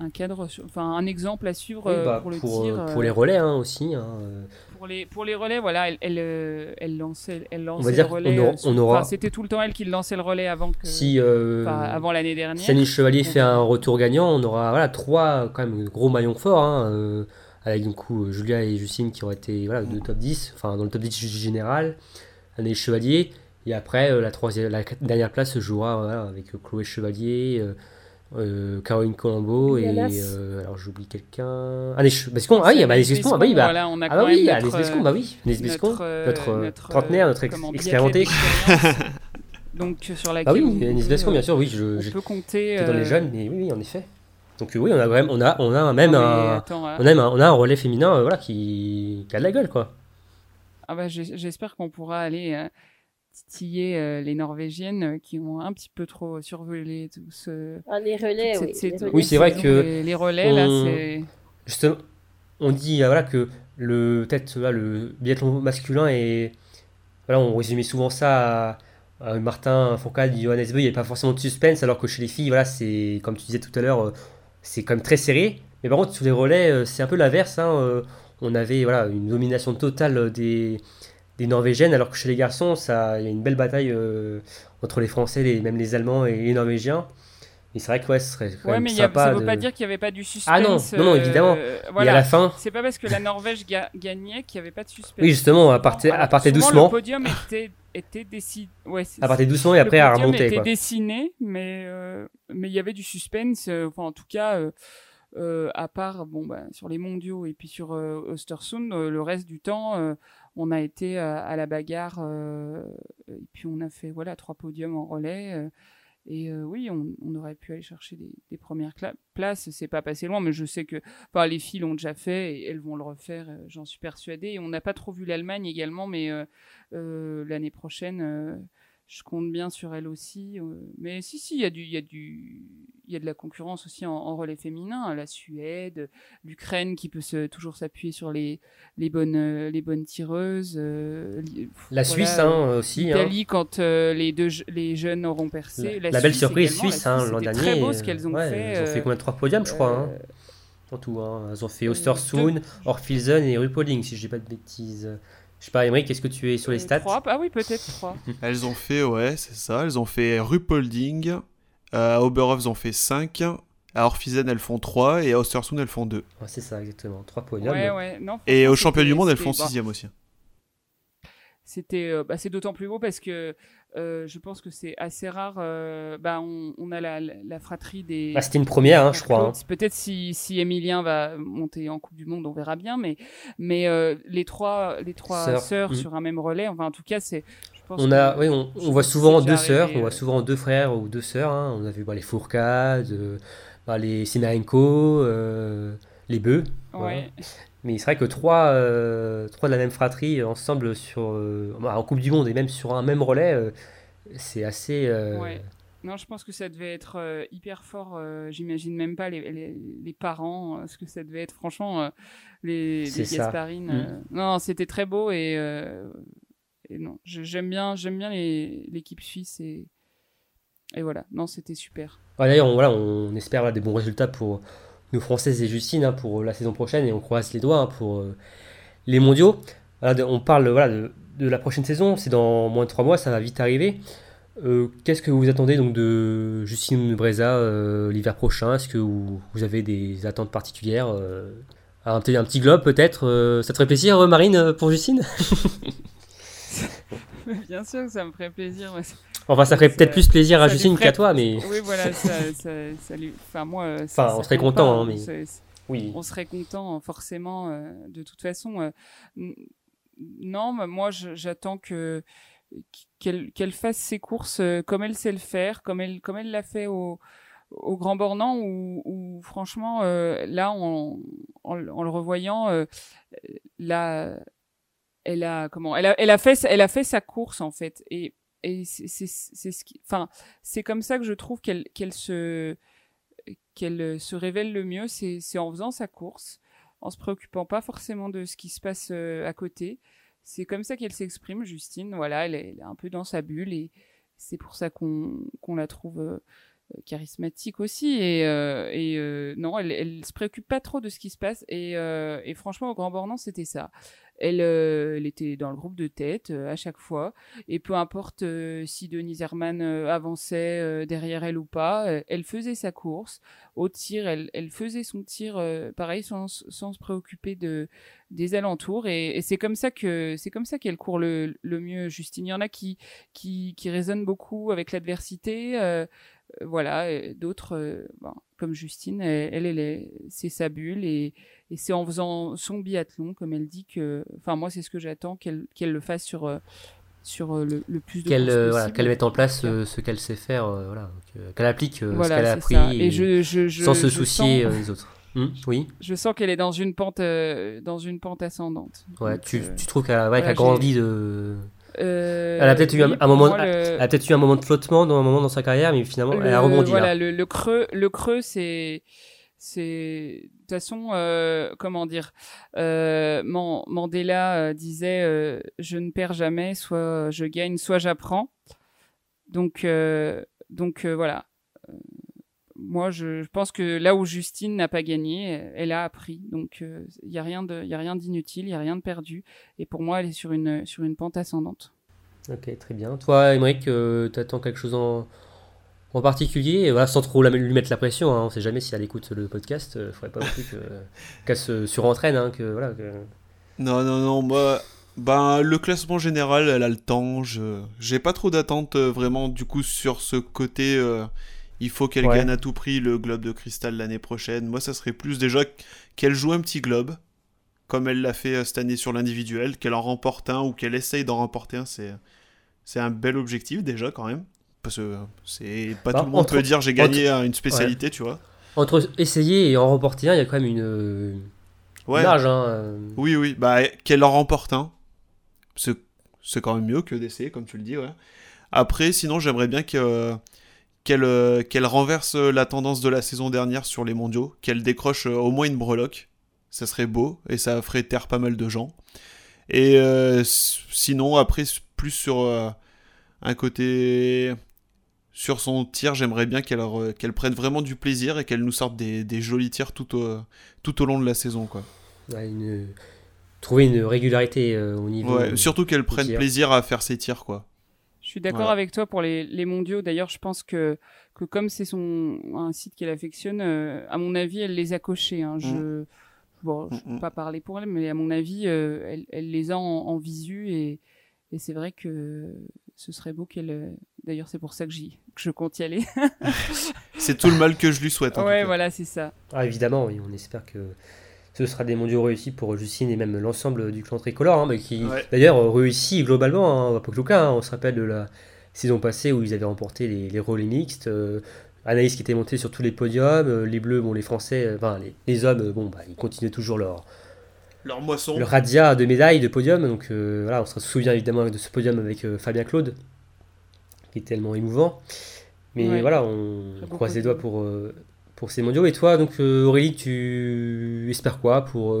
un cadre, enfin un exemple à suivre Oui, euh, bah, pour le pour, tir. euh, euh, pour les relais hein, aussi. hein, pour les pour les relais, voilà, elle elle, elle lançait elle lançait va dire le relais. aura- on aura- enfin, c'était tout le temps elle qui lançait le relais avant que Si, euh, avant l'année dernière. si Anaïs Chevalier fait un retour gagnant, on aura voilà, trois quand même gros maillons forts, hein, euh, avec du coup Julia et Justine qui auraient été voilà, de top 10, enfin dans le top 10 général, Anaïs Chevalier, et après euh, la, troisième, la dernière place se jouera voilà, avec euh, Chloé Chevalier, euh, Caroline Colombo et euh, alors j'oublie quelqu'un. Bescon, ah oui, bah, Bescon, ah oui, bah, voilà, on a ah bah oui, même Anaïs notre, Bescon, bah oui, Anaïs Bescon, notre, notre, notre, trentenaire, notre ex- expérimenté. Donc sur laquelle Ah oui, peut, Bescon, bien sûr, oui, je, peut compter dans les jeunes, mais oui, oui, en effet. Donc oui, on a vraiment, on a, on a même non, un, attends, on a, un, on a un relais féminin, voilà, qui, qui a de la gueule, quoi. ah bah, j'espère qu'on pourra aller titiller euh, les Norvégiennes euh, qui ont un petit peu trop survolé tout ce Ah, les relais, oui. cette les saison. relais, Oui, c'est vrai que les, les relais là on- c'est Justement, on dit, euh, voilà, que le, peut-être, là, le biathlon masculin est, voilà, on résumait souvent ça à, à Martin Fourcade, Johannes Beu, il n'y avait pas forcément de suspense, alors que chez les filles, voilà, c'est, comme tu disais tout à l'heure, euh, c'est quand même très serré. Mais par contre, sous les relais, euh, c'est un peu l'inverse, hein, euh, on avait, voilà, une domination totale des, des Norvégiennes, alors que chez les garçons, ça, il y a une belle bataille euh, entre les Français, les, même les Allemands et les Norvégiens. Et c'est vrai que ouais, ce serait quand Ouais, même mais y a- sympa ça veut de- pas dire qu'il n'y avait pas du suspense. Ah non, non, non, évidemment. euh, à voilà. la fin, C'est pas parce que la Norvège ga- gagnait qu'il n'y avait pas de suspense. Oui, justement, à partir- à partir doucement. Le podium était, était dessiné. Ouais, à partir doucement et après le à remonter, était quoi. dessiné, mais euh, mais il y avait du suspense. Enfin, en tout cas, euh, à part bon bah, sur les mondiaux et puis sur euh, Östersund, euh, le reste du temps, on a été à, à la bagarre. euh, et puis on a fait voilà trois podiums en relais. euh, et euh, oui, on, aurait pu aller chercher des, premières places. C'est pas passé loin, mais je sais que les filles l'ont déjà fait et elles vont le refaire. euh, J'en suis persuadée. Et on n'a pas trop vu l'Allemagne également, mais euh, euh, l'année prochaine, euh, je compte bien sur elle aussi. euh. mais si, si, il y a du, y a du, il y a de la concurrence aussi en, en relais féminin. La Suède, l'Ukraine qui peut se, toujours s'appuyer sur les, les bonnes, euh, les bonnes tireuses. euh, La voilà, Suisse, hein, aussi. hein. L'Italie, quand euh, les deux les jeunes auront percé. La, la belle Suisse surprise la suisse, hein, l'an c'était dernier. très beau ce qu'elles ont ouais, fait. Elles ont fait combien de trois podiums, je crois, hein, en tout. Hein. Elles ont fait Ostersund, Orfilsen et Rupolding, si je dis pas de bêtises. Je sais pas, Emery, qu'est-ce que tu es sur les euh, stats trois. Ah oui, peut-être trois. Elles ont fait, ouais, c'est ça. Elles ont fait Rupolding. Euh, à Oberhof, elles ont fait 5. À Orfisen, elles font 3. Et à Ostersund, elles font 2. Ouais, C'est ça, exactement. Trois podiums. ouais, ouais. Non, Et au championnat du monde, elles font bah, 6 aussi. C'était, euh, bah, c'est d'autant plus beau parce que Euh, je pense que c'est assez rare. Euh, bah, on, on a la, la, fratrie des. Bah, C'était une première, hein, je crois. Hein. Peut-être si, si Emilien va monter en Coupe du Monde, on verra bien. Mais, mais euh, les trois, les trois sœurs, mm. sur un même relais, enfin, en tout cas, c'est. On, a, oui, on, on voit souvent deux sœurs, on voit souvent deux frères ou deux sœurs. Hein. On a vu bah, les Fourcades, bah, les Simarenko, les Bœufs. Ouais. Mais c'est vrai que trois, euh, trois de la même fratrie ensemble sur, euh, en Coupe du Monde et même sur un même relais, euh, c'est assez. Ouais. Non, je pense que ça devait être hyper fort. J'imagine même pas les, les, les, parents, ce que ça devait être. Franchement, les, les Gasparines. Mm. non, c'était très beau et, et non, j'aime bien, j'aime bien l'équipe suisse et, et voilà. Non, c'était super. D'ailleurs, on, voilà, on espère des bons résultats pour nos Françaises et Justine hein, pour la saison prochaine et on croise les doigts hein, pour euh, les mondiaux. on parle voilà, de, la prochaine saison, c'est dans moins de trois mois, ça va vite arriver. Euh, qu'est-ce que vous attendez donc de Justine Breza euh, l'hiver prochain? Est-ce que vous, avez des attentes particulières un, un petit globe peut-être Ça te ferait plaisir Marine pour Justine? Bien sûr que ça me ferait plaisir. Enfin, ça ferait peut-être plus plaisir à Justine qu'à toi, mais. Oui, voilà, ça, ça, ça lui... Enfin, moi. Enfin, on serait content, hein, mais. Oui. On serait content, forcément, euh, de toute façon. Euh, non, moi, j'attends que qu'elle fasse ses courses euh, comme elle sait le faire, comme elle comme elle l'a fait au, au Grand Bornand, où, franchement, là, en, en, le revoyant, là, elle a comment elle a, elle a fait elle a fait sa course en fait et et c'est enfin c'est comme ça que je trouve qu'elle qu'elle se qu'elle se révèle le mieux c'est en faisant sa course en se préoccupant pas forcément de ce qui se passe euh, à côté. C'est comme ça qu'elle s'exprime Justine. Voilà elle est, un peu dans sa bulle et c'est pour ça qu'on qu'on la trouve euh, charismatique aussi et, euh, et non elle, elle se préoccupe pas trop de ce qui se passe et, et franchement au Grand Bornand c'était ça elle, euh, elle était dans le groupe de tête euh, à chaque fois. Et peu importe euh, si Denise Herman avançait derrière elle ou pas, elle faisait sa course. Au tir, elle, elle faisait son tir, pareil, sans, sans se préoccuper de, des alentours. Et, c'est comme ça que c'est comme ça qu'elle court le, le mieux, Justine. Il y en a qui, qui, qui résonnent beaucoup avec l'adversité. Voilà, d'autres, comme Justine, elle, elle, elle c'est sa bulle et et c'est en faisant son biathlon, comme elle dit, que. Enfin, moi, c'est ce que j'attends, qu'elle qu'elle le fasse sur, euh, sur euh, le, le plus de Qu'elle euh, voilà, qu'elle mette en place ce qu'elle sait faire, voilà, qu'elle applique ce qu'elle a appris et, je, je, je, sans se soucier des autres. Hmm, oui. Je sens qu'elle est dans une pente, dans une pente ascendante. Ouais, tu, tu, trouves qu'elle a grandi de. Elle a peut-être eu un, moment, elle a peut-être eu un moment de flottement dans un moment dans sa carrière, mais finalement, elle a rebondi. Voilà, Le, le, creux, le creux, c'est c'est de toute façon euh, comment dire euh, Mandela euh, disait euh, je ne perds jamais soit je gagne soit j'apprends donc donc voilà moi je, pense que là où Justine n'a pas gagné elle a appris. Donc il y a rien de il y a rien d'inutile il y a rien de perdu. Et pour moi elle est sur une sur une pente ascendante. Ok très bien. Toi Émeric tu attends quelque chose en en particulier, voilà, sans trop lui mettre la pression, hein, on ne sait jamais si elle écoute le podcast, il euh, ne faudrait pas non plus qu'elle se surentraîne. Hein, que, voilà, Non, non, non, moi, ben, le classement général, elle a le temps, je j'ai pas trop d'attente euh, vraiment du coup sur ce côté, euh, il faut qu'elle gagne à tout prix le globe de cristal l'année prochaine. Moi, ça serait plus déjà qu'elle joue un petit globe, comme elle l'a fait cette année sur l'individuel, qu'elle en remporte un ou qu'elle essaye d'en remporter un, c'est, c'est un bel objectif déjà quand même parce que c'est pas bah, tout le monde peut dire j'ai gagné une spécialité, tu vois. Entre essayer et en remporter un, il y a quand même une, ouais. Hein, euh. Oui, oui, bah qu'elle en remporte un, c'est quand même mieux que d'essayer, comme tu le dis, ouais. Après, sinon, j'aimerais bien que qu'elle euh, qu'elle renverse la tendance de la saison dernière sur les mondiaux, qu'elle décroche euh, au moins une breloque. Ça serait beau et ça ferait taire pas mal de gens. Et sinon, après, plus sur un côté sur son tir, j'aimerais bien qu'elle prenne vraiment du plaisir et qu'elle nous sorte des, des, jolis tirs tout au, tout au long de la saison. Quoi. Trouver une régularité euh, au niveau. Ouais, surtout qu'elle prenne plaisir à faire ses tirs. Quoi. Je suis d'accord avec toi pour les, les mondiaux. D'ailleurs, je pense que, que comme c'est son un site qu'elle affectionne, euh, à mon avis, elle les a cochés. Hein. Je mm. bon, je ne peux mm, mm. pas parler pour elle, mais à mon avis, euh, elle, elle, les a en, en visu et et c'est vrai que ce serait beau qu'elle. D'ailleurs, c'est pour ça que, j'y, que je compte y aller. c'est tout le mal que je lui souhaite. ouais, voilà, c'est ça. Ah, évidemment, oui, on espère que ce sera des mondiaux réussis pour Justine et même l'ensemble du clan tricolore, hein, mais qui d'ailleurs réussit globalement. Hein, pas que hein, on se rappelle de la saison passée où ils avaient remporté les, les relais mixtes. Euh, Anaïs qui était montée sur tous les podiums, euh, les Bleus, bon, les Français, euh, enfin les, hommes, bon, bah, ils continuaient toujours leur, leur moisson. Le radia de médailles, de podium. Donc euh, voilà, on se souvient évidemment de ce podium avec euh, Fabien Claude, qui est tellement émouvant. Mais voilà, on croise les doigts pour, euh, pour ces mondiaux. Et toi, donc Aurélie, tu espères quoi pour,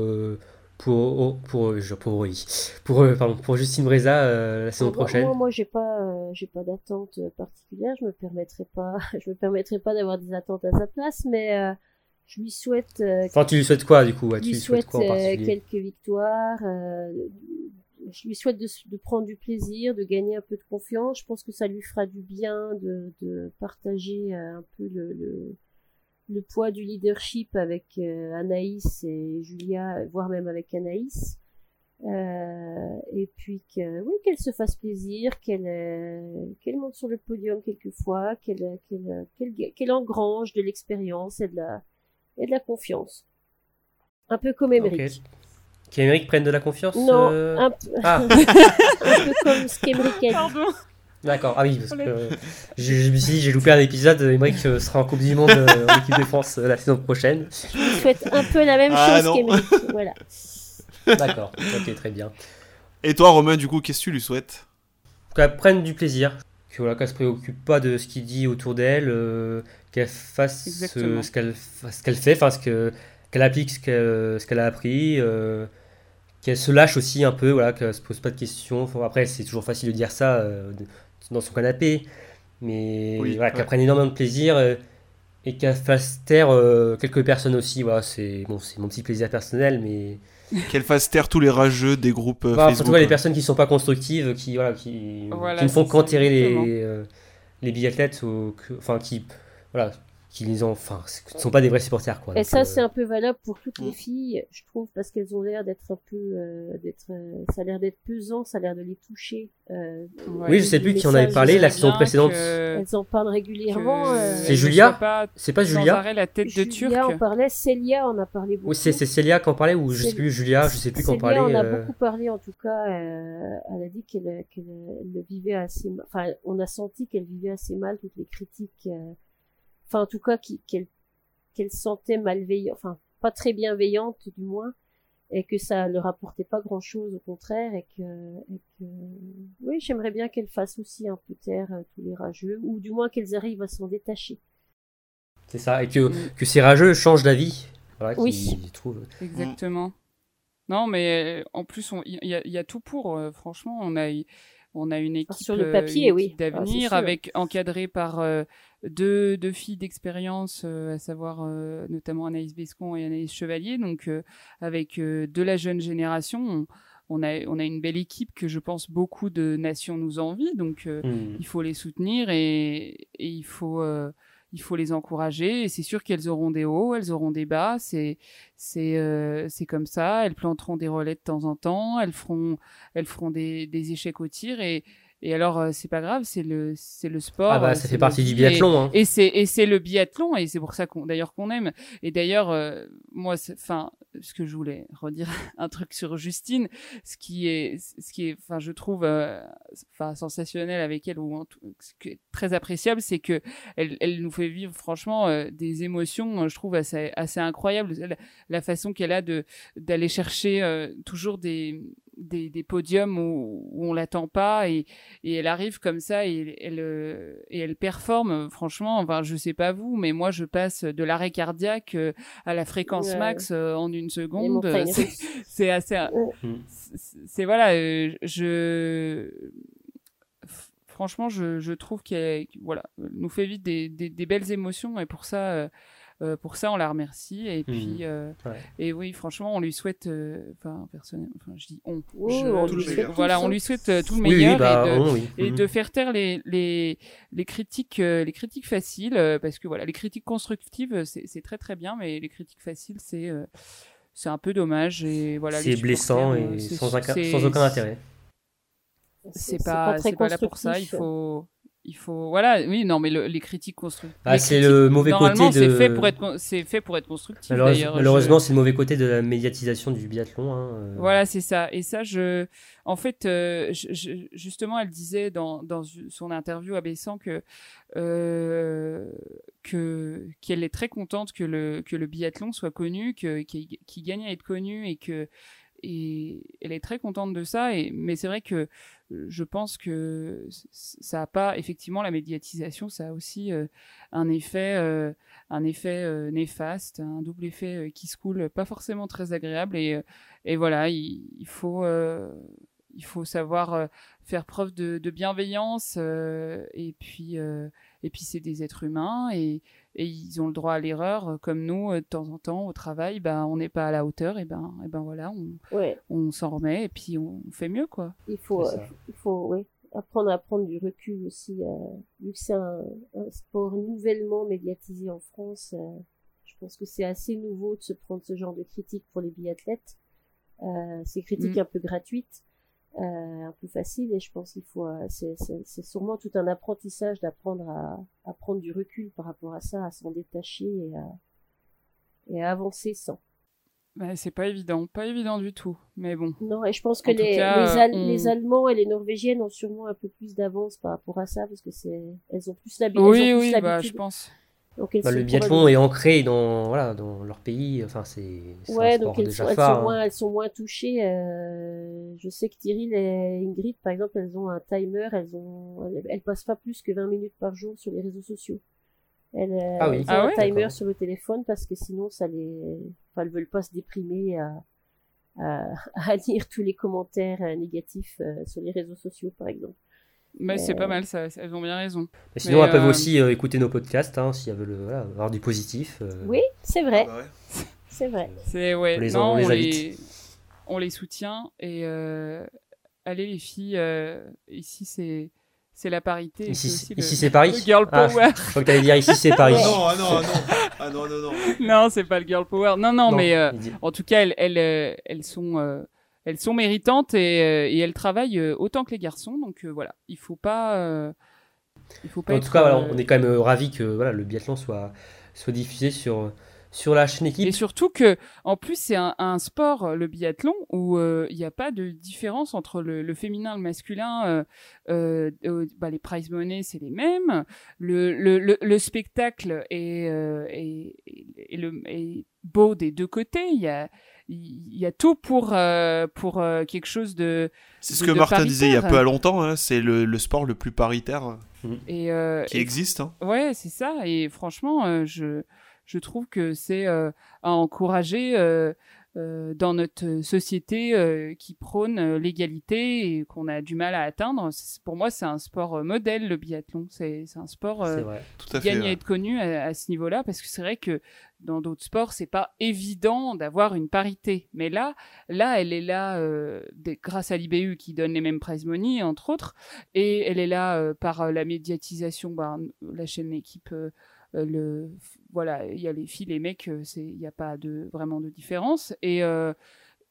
pour, pour, pour, Aurélie pour, pardon, pour Justine Breza la saison prochaine Moi, moi j'ai pas, j'ai pas d'attente particulière. Je me permettrai pas, je me permettrai pas d'avoir des attentes à sa place, mais je lui souhaite. Euh, enfin, tu lui souhaites quoi du coup? Je lui souhaite euh, quelques victoires. Euh, je lui souhaite de, de, prendre du plaisir, de gagner un peu de confiance. Je pense que ça lui fera du bien de, de partager un peu le, le, le, poids du leadership avec Anaïs et Julia, voire même avec Anaïs. Euh, et puis que oui qu'elle se fasse plaisir qu'elle qu'elle monte sur le podium quelquefois qu'elle qu'elle qu'elle engrange de l'expérience et de la et de la confiance. Un peu comme Émeric. Okay. Qu'Émeric prenne de la confiance Non, euh, un, peu... Ah. un, peu comme ce qu'Émeric a dit. D'accord, ah oui, parce que je, me suis dit, j'ai loupé un épisode, Émeric euh, sera en Coupe du Monde euh, en équipe de France la saison prochaine. Je lui souhaite un peu la même ah, chose qu'Émeric, voilà. D'accord, ok, très bien. Et toi, Romain, du coup, qu'est-ce que tu lui souhaites? Qu'elle prenne du plaisir, que voilà, qu'elle se préoccupe pas de ce qu'il dit autour d'elle, qu'elle fasse ce, qu'elle qu'elle fait, enfin qu'elle applique ce qu'elle qu'elle a appris, euh, qu'elle se lâche aussi un peu, voilà, qu'elle se pose pas de questions. après, c'est toujours facile de dire ça euh, dans son canapé, mais voilà, qu'elle prenne énormément de plaisir euh, et qu'elle fasse taire quelques personnes aussi. Voilà, c'est bon, c'est mon petit plaisir personnel, mais qu'elle fasse taire tous les rageux des groupes voilà, Facebook. Surtout les personnes qui sont pas constructives, qui voilà, qui, qui ne font qu'enterrer les les biathlètes ou enfin qui voilà, qui ont, enfin, ne sont pas des vrais supporters quoi. Et ça, euh, c'est un peu valable pour toutes les mm. filles, je trouve, parce qu'elles ont l'air d'être un peu, euh, d'être, euh, ça a l'air d'être pesant, ça a l'air de les toucher. oui, je sais plus qui en avait parlé la saison précédente. Elles en parlent régulièrement. C'est Julia. C'est pas Julia. la tête de Julia en parlait, Célia en a parlé beaucoup. Oui, c'est Célia qui en parlait ou je sais plus Julia, je sais plus qui en parlait. on a beaucoup parlé en tout cas. elle a dit qu'elle, qu'elle le vivait assez, enfin, on a senti qu'elle vivait assez mal toutes les critiques enfin en tout cas qu'elle qu'elle sentait malveillante, enfin pas très bienveillante du moins, et que ça ne rapportait pas grand chose au contraire, et que, et que... oui j'aimerais bien qu'elle fasse aussi un peu taire euh, tous les rageux, ou du moins qu'elles arrivent à s'en détacher. C'est ça, et que, mm. que ces rageux changent d'avis. Voilà, oui. Trouvent... Exactement. Non, mais en plus, il y, y, a tout pour. Euh, franchement, on a, on a une équipe, sur le papier, oui. Ah, d'avenir, avec encadré par euh, deux, deux, filles d'expérience, euh, à savoir euh, notamment Anaïs Bescon et Anaïs Chevalier, donc avec de la jeune génération. On, a, on a une belle équipe que je pense beaucoup de nations nous envient, donc hmm. il faut les soutenir et, et il faut il faut les encourager et c'est sûr qu'elles auront des hauts, elles auront des bas, c'est c'est euh, c'est comme ça, elles planteront des relais de temps en temps, elles feront elles feront des, des échecs au tir et et alors, euh, c'est pas grave, c'est le, c'est le sport. Ah bah, ça fait partie du biathlon. Hein. Et, c'est, et c'est le biathlon, et c'est pour ça qu'on, d'ailleurs, qu'on aime. Et d'ailleurs, euh, moi, enfin, ce que je voulais redire un truc sur Justine, ce qui est, ce qui est, enfin, je trouve, euh, enfin, sensationnel avec elle ou ce qui est très appréciable, c'est que elle, elle nous fait vivre franchement des émotions, je trouve assez, assez incroyables. La, la façon qu'elle a de d'aller chercher toujours des des, des podiums où, où on l'attend pas et, et elle arrive comme ça et elle euh, et elle performe. Franchement enfin je sais pas vous mais moi je passe de l'arrêt cardiaque euh, à la fréquence max euh, en une seconde. c'est assez mm. c'est voilà je franchement je, je trouve qu'elle voilà nous fait vite des, des, des, belles émotions et pour ça euh, pour ça, on la remercie. Et puis, mmh. euh, et oui, franchement, on lui souhaite, euh, enfin, personnellement, enfin, je dis on. voilà, on lui souhaite tout le meilleur bah, et, de, mmh. faire taire les, les, les critiques, les critiques faciles, parce que voilà, les critiques constructives, c'est très très bien, mais les critiques faciles, c'est c'est un peu dommage et voilà. C'est blessant et sans, sans aucun intérêt. c'est pas, c'est pas là pour ça. Il faut, il faut voilà oui non mais les critiques constructives ah, c'est le mauvais côté de c'est fait pour être c'est fait pour être constructif malheureusement c'est le mauvais côté de la médiatisation du biathlon hein, euh. voilà c'est ça et ça je en fait euh, justement elle disait dans, dans son interview à Bessan que euh, que qu'elle est très contente que le que le biathlon soit connu que qu'il gagne à être connu et que et elle est très contente de ça. Mais c'est vrai que euh, je pense que ça a pas effectivement la médiatisation, ça a aussi euh, un effet, euh, un effet néfaste, un double effet qui se coule, pas forcément très agréable. Et, voilà, il, il faut il faut savoir faire preuve de, de bienveillance et puis et puis c'est des êtres humains et, et ils ont le droit à l'erreur, euh, comme nous, euh, de temps en temps, au travail, ben, on n'est pas à la hauteur, et ben, et ben voilà, on, on s'en remet et puis on fait mieux, quoi. Il faut, il faut ouais, apprendre à prendre du recul aussi, euh, vu que c'est un, sport nouvellement médiatisé en France. je pense que c'est assez nouveau de se prendre ce genre de critiques pour les biathlètes. Euh, ces critiques mm. un peu gratuites. Euh, un peu facile et je pense qu'il faut euh, c'est sûrement tout un apprentissage d'apprendre à, à, prendre du recul par rapport à ça à s'en détacher et à, et à avancer sans bah, c'est pas évident, pas évident du tout, mais bon. Non, et je pense que les, les, les, Allemands et les Norvégiennes ont sûrement un peu plus d'avance par rapport à ça, parce que c'est, elles ont plus l'habitude. Oui, oui, bah, je pense. Bah, le biathlon est ancré dans, voilà, dans leur pays. Enfin, c'est ouais, un donc elles, déjà sont, elles, sont moins, elles sont moins touchées. Euh, je sais que Thierry et Ingrid, par exemple, elles ont un timer. Elles ont, elles, passent pas plus que 20 minutes par jour sur les réseaux sociaux. Elles, euh, ah oui. ont ah un timer sur le téléphone parce que sinon, ça les, enfin, elles veulent pas se déprimer à, à, à lire tous les commentaires euh, négatifs sur les réseaux sociaux, par exemple. Mais c'est pas mal, ça, elles ont bien raison. Mais sinon, elles peuvent euh, aussi euh, écouter nos podcasts hein, si elles veulent voilà, avoir du positif. Euh. Oui, c'est vrai. Ah bah c'est vrai. C'est ouais. On les, non, on les, on les, soutient et allez les filles, ici c'est c'est la parité. Ici, ici c'est Paris? Le girl ah, power. je, crois que t'allais dire ici c'est Paris. non, ah non, non. Ah non, non, non. non, c'est pas le girl power. Non, non, mais en tout cas, elles, elles, elles sont elles sont méritantes et, euh, et elles travaillent euh, autant que les garçons. Donc euh, voilà, il faut pas. il faut pas en tout cas, on est quand même ravis que voilà, le biathlon soit, soit diffusé sur, sur la chaîne équipe. Et surtout que, en plus, c'est un, sport, le biathlon, où il n'y a pas de différence entre le, féminin et le masculin. bah, les prize money, c'est les mêmes. Le, le, le, spectacle est, est, est beau des deux côtés. Il y a il y a tout pour euh, pour euh, quelque chose de c'est ce que Martin disait il y a peu à longtemps hein, c'est le, le, sport le plus paritaire mmh. et, euh, qui existe hein. ouais c'est ça et franchement je je trouve que c'est à encourager euh, dans notre société euh, qui prône euh, l'égalité et qu'on a du mal à atteindre. Pour moi, c'est un sport modèle, le biathlon. C'est un sport qui gagne à être connu à, ce niveau-là parce que c'est vrai que dans d'autres sports, c'est pas évident d'avoir une parité. Mais là, là, elle est là grâce à l'IBU qui donne les mêmes prize money, entre autres, et elle est là par la médiatisation, bah, la chaîne équipe euh, le voilà, il y a les filles, les mecs, euh, c'est il n'y a pas de vraiment de différence et euh,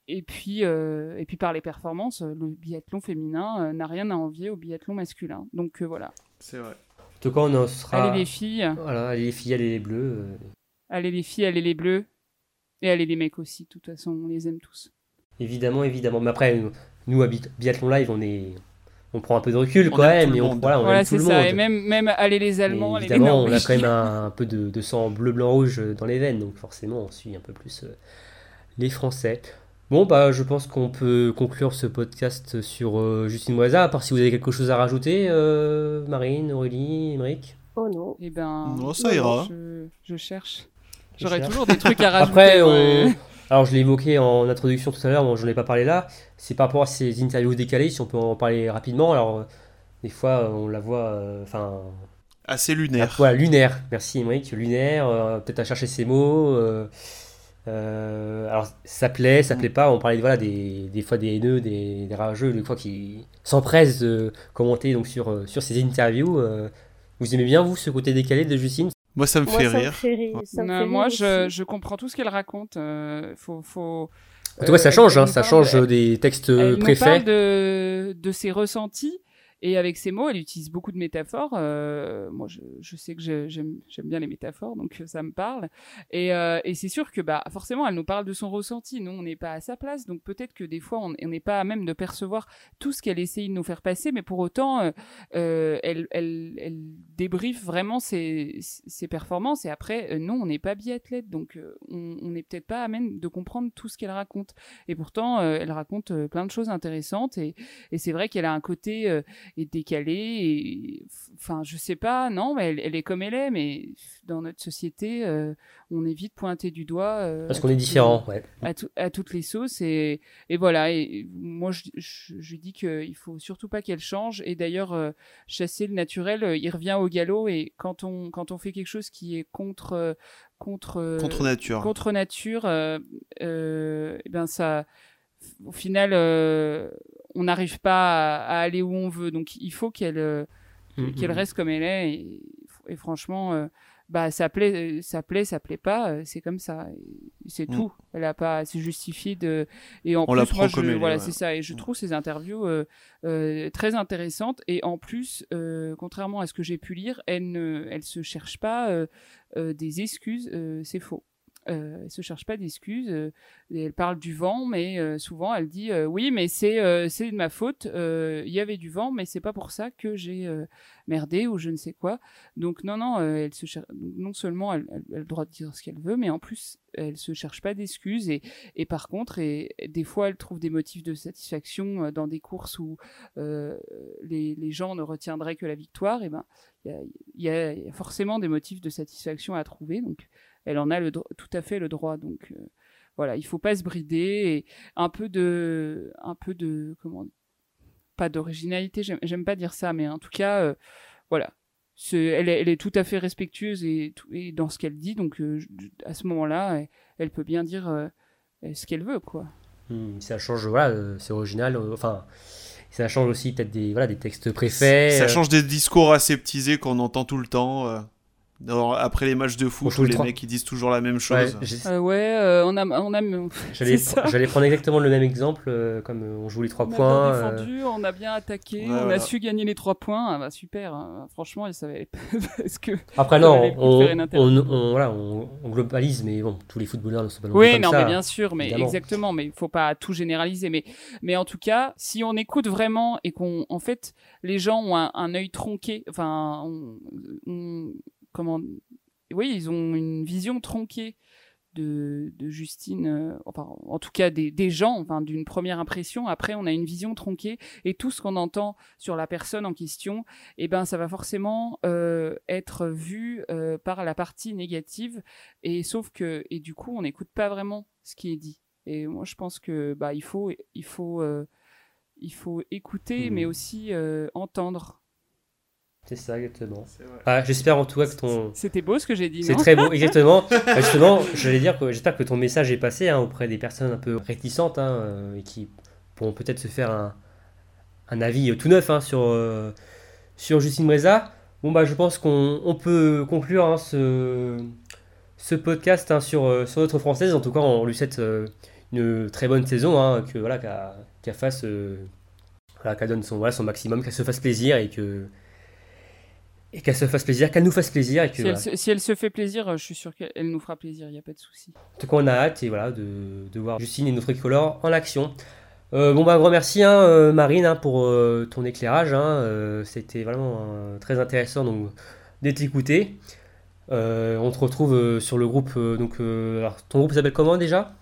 et puis, et puis par les performances, le biathlon féminin n'a rien à envier au biathlon masculin. Donc voilà. C'est vrai. En tout cas, on sera. Allez les filles. Voilà, allez les filles, allez les bleus. Allez les filles, allez les bleus. Et allez les mecs aussi. De toute façon, on les aime tous. Évidemment, évidemment. Mais après, nous, à Biathlon Live, on est, on prend un peu de recul quand même, mais on, voilà, on voilà, tout le ça. monde. Et même, même aller les Allemands, évidemment, on a quand même un, peu de, sang bleu, blanc, rouge dans les veines, donc forcément, on suit un peu plus euh, les Français. Bon, bah, je pense qu'on peut conclure ce podcast sur euh, Justine Moisa, à part si vous avez quelque chose à rajouter, euh, Marine, Aurélie, Émeric. Oh non. Eh ben, non, ça ira. Je, cherche. J'aurais toujours des trucs à rajouter. Après, on, alors je l'ai évoqué en introduction tout à l'heure, bon, j'en ai pas parlé là. C'est par rapport à ces interviews décalées, si on peut en parler rapidement. Alors euh, des fois euh, on la voit, euh, enfin. Assez lunaire. voilà, lunaire. Merci Émeric, lunaire. Peut-être à chercher ses mots. alors ça plaît, ça plaît pas. On parlait voilà des, des fois des haineux, des, des rageux, des fois qui s'empressent de commenter donc sur sur ces interviews. vous aimez bien vous ce côté décalé de Justine? Moi, ça me fait rire. moi, je, je, comprends tout ce qu'elle raconte. Euh, faut, faut... En tout cas, ça elle- change, hein, ça parle- change elle- des textes elle nous parle de, de ses ressentis. Et avec ces mots, elle utilise beaucoup de métaphores. Euh, moi, je, je sais que j'aime bien les métaphores, donc euh, ça me parle. Et, euh, et c'est sûr que bah, forcément, elle nous parle de son ressenti. Nous, on n'est pas à sa place, donc peut-être que des fois, on n'est pas à même de percevoir tout ce qu'elle essaye de nous faire passer, mais pour autant, euh, euh, elle, elle, elle débriefe vraiment ses, ses performances. Et après, euh, non, on n'est pas biathlète, donc on n'est peut-être pas à même de comprendre tout ce qu'elle raconte. Et pourtant, elle raconte plein de choses intéressantes. Et, et c'est vrai qu'elle a un côté est décalée et enfin je sais pas non mais elle, elle est comme elle est mais dans notre société euh, on est vite pointé du doigt euh, Parce qu'on est différent, ouais. à, tout- à toutes les sauces et, et voilà et moi je, je, je dis qu'il faut surtout pas qu'elle change et d'ailleurs euh, chasser le naturel euh, il revient au galop et quand on quand on fait quelque chose qui est contre euh, contre euh, Contre nature. contre nature, euh, euh, eh ben ça, au final, euh, on n'arrive pas à, à aller où on veut. Donc il faut qu'elle euh, Mhm. qu'elle reste comme elle est. Et, et franchement, euh, bah ça plaît, ça plaît, ça plaît pas. euh, C'est comme ça. C'est Mm. tout. Elle a pas à se justifier de. Et en On plus, moi, je, voilà, ouais. c'est ça. Et je Mm. trouve ces interviews euh, euh, très intéressantes. Et en plus, euh, contrairement à ce que j'ai pu lire, elle ne, elle se cherche pas euh, euh, des excuses. euh, c'est faux. Euh, elle se cherche pas d'excuses. euh, elle parle du vent, mais euh, souvent elle dit oui, mais c'est c'est de ma faute. Il y avait du vent, mais c'est pas pour ça que j'ai merdé ou je ne sais quoi. Donc non, non, elle se non seulement elle, a le droit de dire ce qu'elle veut, mais en plus elle se cherche pas d'excuses et, par contre, et, des fois elle trouve des motifs de satisfaction dans des courses où les, les gens ne retiendraient que la victoire. Et ben il y a, y a forcément des motifs de satisfaction à trouver. Donc elle en a le tout à fait le droit. Donc euh, voilà, il faut pas se brider et un peu de, un peu de, comment, pas d'originalité. J'aime pas dire ça, mais en tout cas, euh, voilà. Elle est, elle est tout à fait respectueuse et, dans ce qu'elle dit. Donc euh, à ce moment-là, elle, elle peut bien dire euh, ce qu'elle veut, quoi. Hmm, Ça change, voilà, euh, c'est original. euh, Enfin, ça change aussi peut-être des, voilà, des textes préfaits. Ça euh, change des discours aseptisés qu'on entend tout le temps. Dans- après les matchs de foot, où le les mecs ils disent toujours la même chose. Euh, ouais, euh, on a, on a, J'allais prendre exactement le même exemple, euh, comme on joue les trois On a points. bien euh, défendu, on a bien attaqué, Ouais, on voilà. a su gagner les trois points. Ah bah super, hein. franchement, ils savaient parce que. Après, non, on, on, on- voilà, on, on globalise, mais bon, tous les footballeurs ne sont pas Oui, comme non, ça. mais bien sûr, mais évidemment. exactement, mais il faut pas tout généraliser. Mais, mais en tout cas, si on écoute vraiment et qu'on, en fait, les gens ont un, un œil tronqué, enfin, on- on- comment, oui, ils ont une vision tronquée de, de Justine, euh, enfin, en tout cas des, des gens, enfin, d'une première impression. Après, on a une vision tronquée et tout ce qu'on entend sur la personne en question, eh ben, ça va forcément euh, être vu euh, par la partie négative. Et sauf que, et du coup, on n'écoute pas vraiment ce qui est dit. Et moi, je pense que bah, il faut, il faut, il faut écouter, Hmm. mais aussi entendre. C'est ça, exactement. Ah, J'espère en tout cas que ton. C'était beau ce que j'ai dit, C'est très beau, exactement. Bah, justement, j'allais dire que j'espère que ton message est passé hein, auprès des personnes un peu réticentes hein, euh, et qui pourront peut-être se faire un, un avis euh, tout neuf hein, sur, euh, sur Justine Breza. Bon, bah, je pense qu'on on peut conclure hein, ce, ce podcast hein, sur, sur notre française. En tout cas, on lui souhaite euh, une très bonne saison, hein, que voilà, qu'elle qu'elle fasse, euh, voilà, qu'elle donne son, voilà, son maximum, qu'elle se fasse plaisir et que et qu'elle se fasse plaisir, qu'elle nous fasse plaisir et que si, voilà. elle se, si elle se fait plaisir, euh, je suis sûr qu'elle nous fera plaisir, il n'y a pas de souci. En tout cas, on a hâte et voilà, de, de voir Justine et notre tricolore en action. Euh, bon, bah, un grand merci, hein, euh, Marine, hein, pour euh, ton éclairage. hein, euh, C'était vraiment très intéressant donc, d'être écouté. On te retrouve sur le groupe. donc, alors, ton groupe s'appelle comment déjà?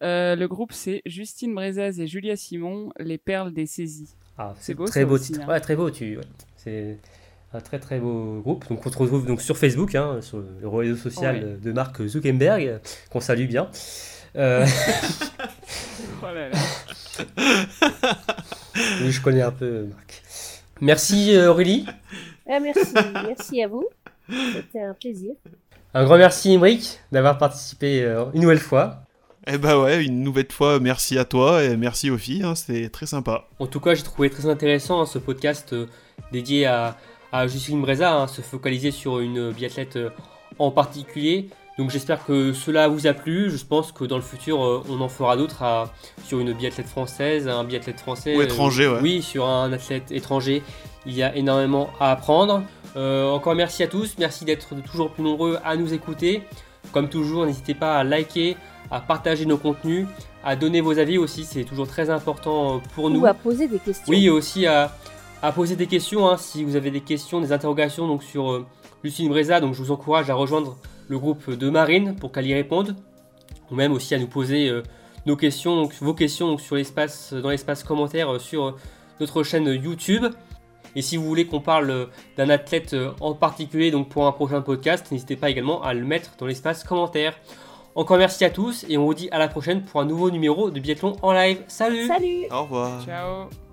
Le groupe, c'est Justine Brezaz et Julia Simon, les perles des saisies. ah, C'est beau, très beau aussi, titre. Ouais, très beau. Tu, ouais. Un très très beau groupe. Donc, on te retrouve donc sur Facebook, hein, sur le réseau social de Marc Zuckerberg, qu'on salue bien. Euh, Oh là là. oui, je connais un peu Marc. Merci euh, Aurélie. Ah, merci, merci à vous. C'était un plaisir. Un grand merci Imric d'avoir participé euh, une nouvelle fois. Eh bah ouais, une nouvelle fois, merci à toi et merci aux filles, hein, c'était très sympa. En tout cas, j'ai trouvé très intéressant hein, ce podcast euh, dédié à, à Justine Breza, hein, se focaliser sur une biathlète euh, en particulier. Donc j'espère que cela vous a plu. Je pense que dans le futur, euh, on en fera d'autres sur une biathlète française, un biathlète français. Ou étranger, ouais. Oui, sur un athlète étranger. Il y a énormément à apprendre. encore merci à tous. Merci d'être toujours plus nombreux à nous écouter. Comme toujours, n'hésitez pas à liker, à partager nos contenus, à donner vos avis aussi. C'est toujours très important pour nous. Ou à poser des questions. Oui, aussi à, poser des questions. Hein, si vous avez des questions, des interrogations donc sur euh, Lucine Breza, donc je vous encourage à rejoindre le groupe de Marine pour qu'elle y réponde, ou même aussi à nous poser euh, nos questions, donc vos questions donc, sur l'espace, dans l'espace commentaire euh, sur notre chaîne YouTube. Et si vous voulez qu'on parle d'un athlète en particulier donc pour un prochain podcast, n'hésitez pas également à le mettre dans l'espace commentaire. Encore merci à tous et on vous dit à la prochaine pour un nouveau numéro de Biathlon en live. Salut Salut Au revoir Ciao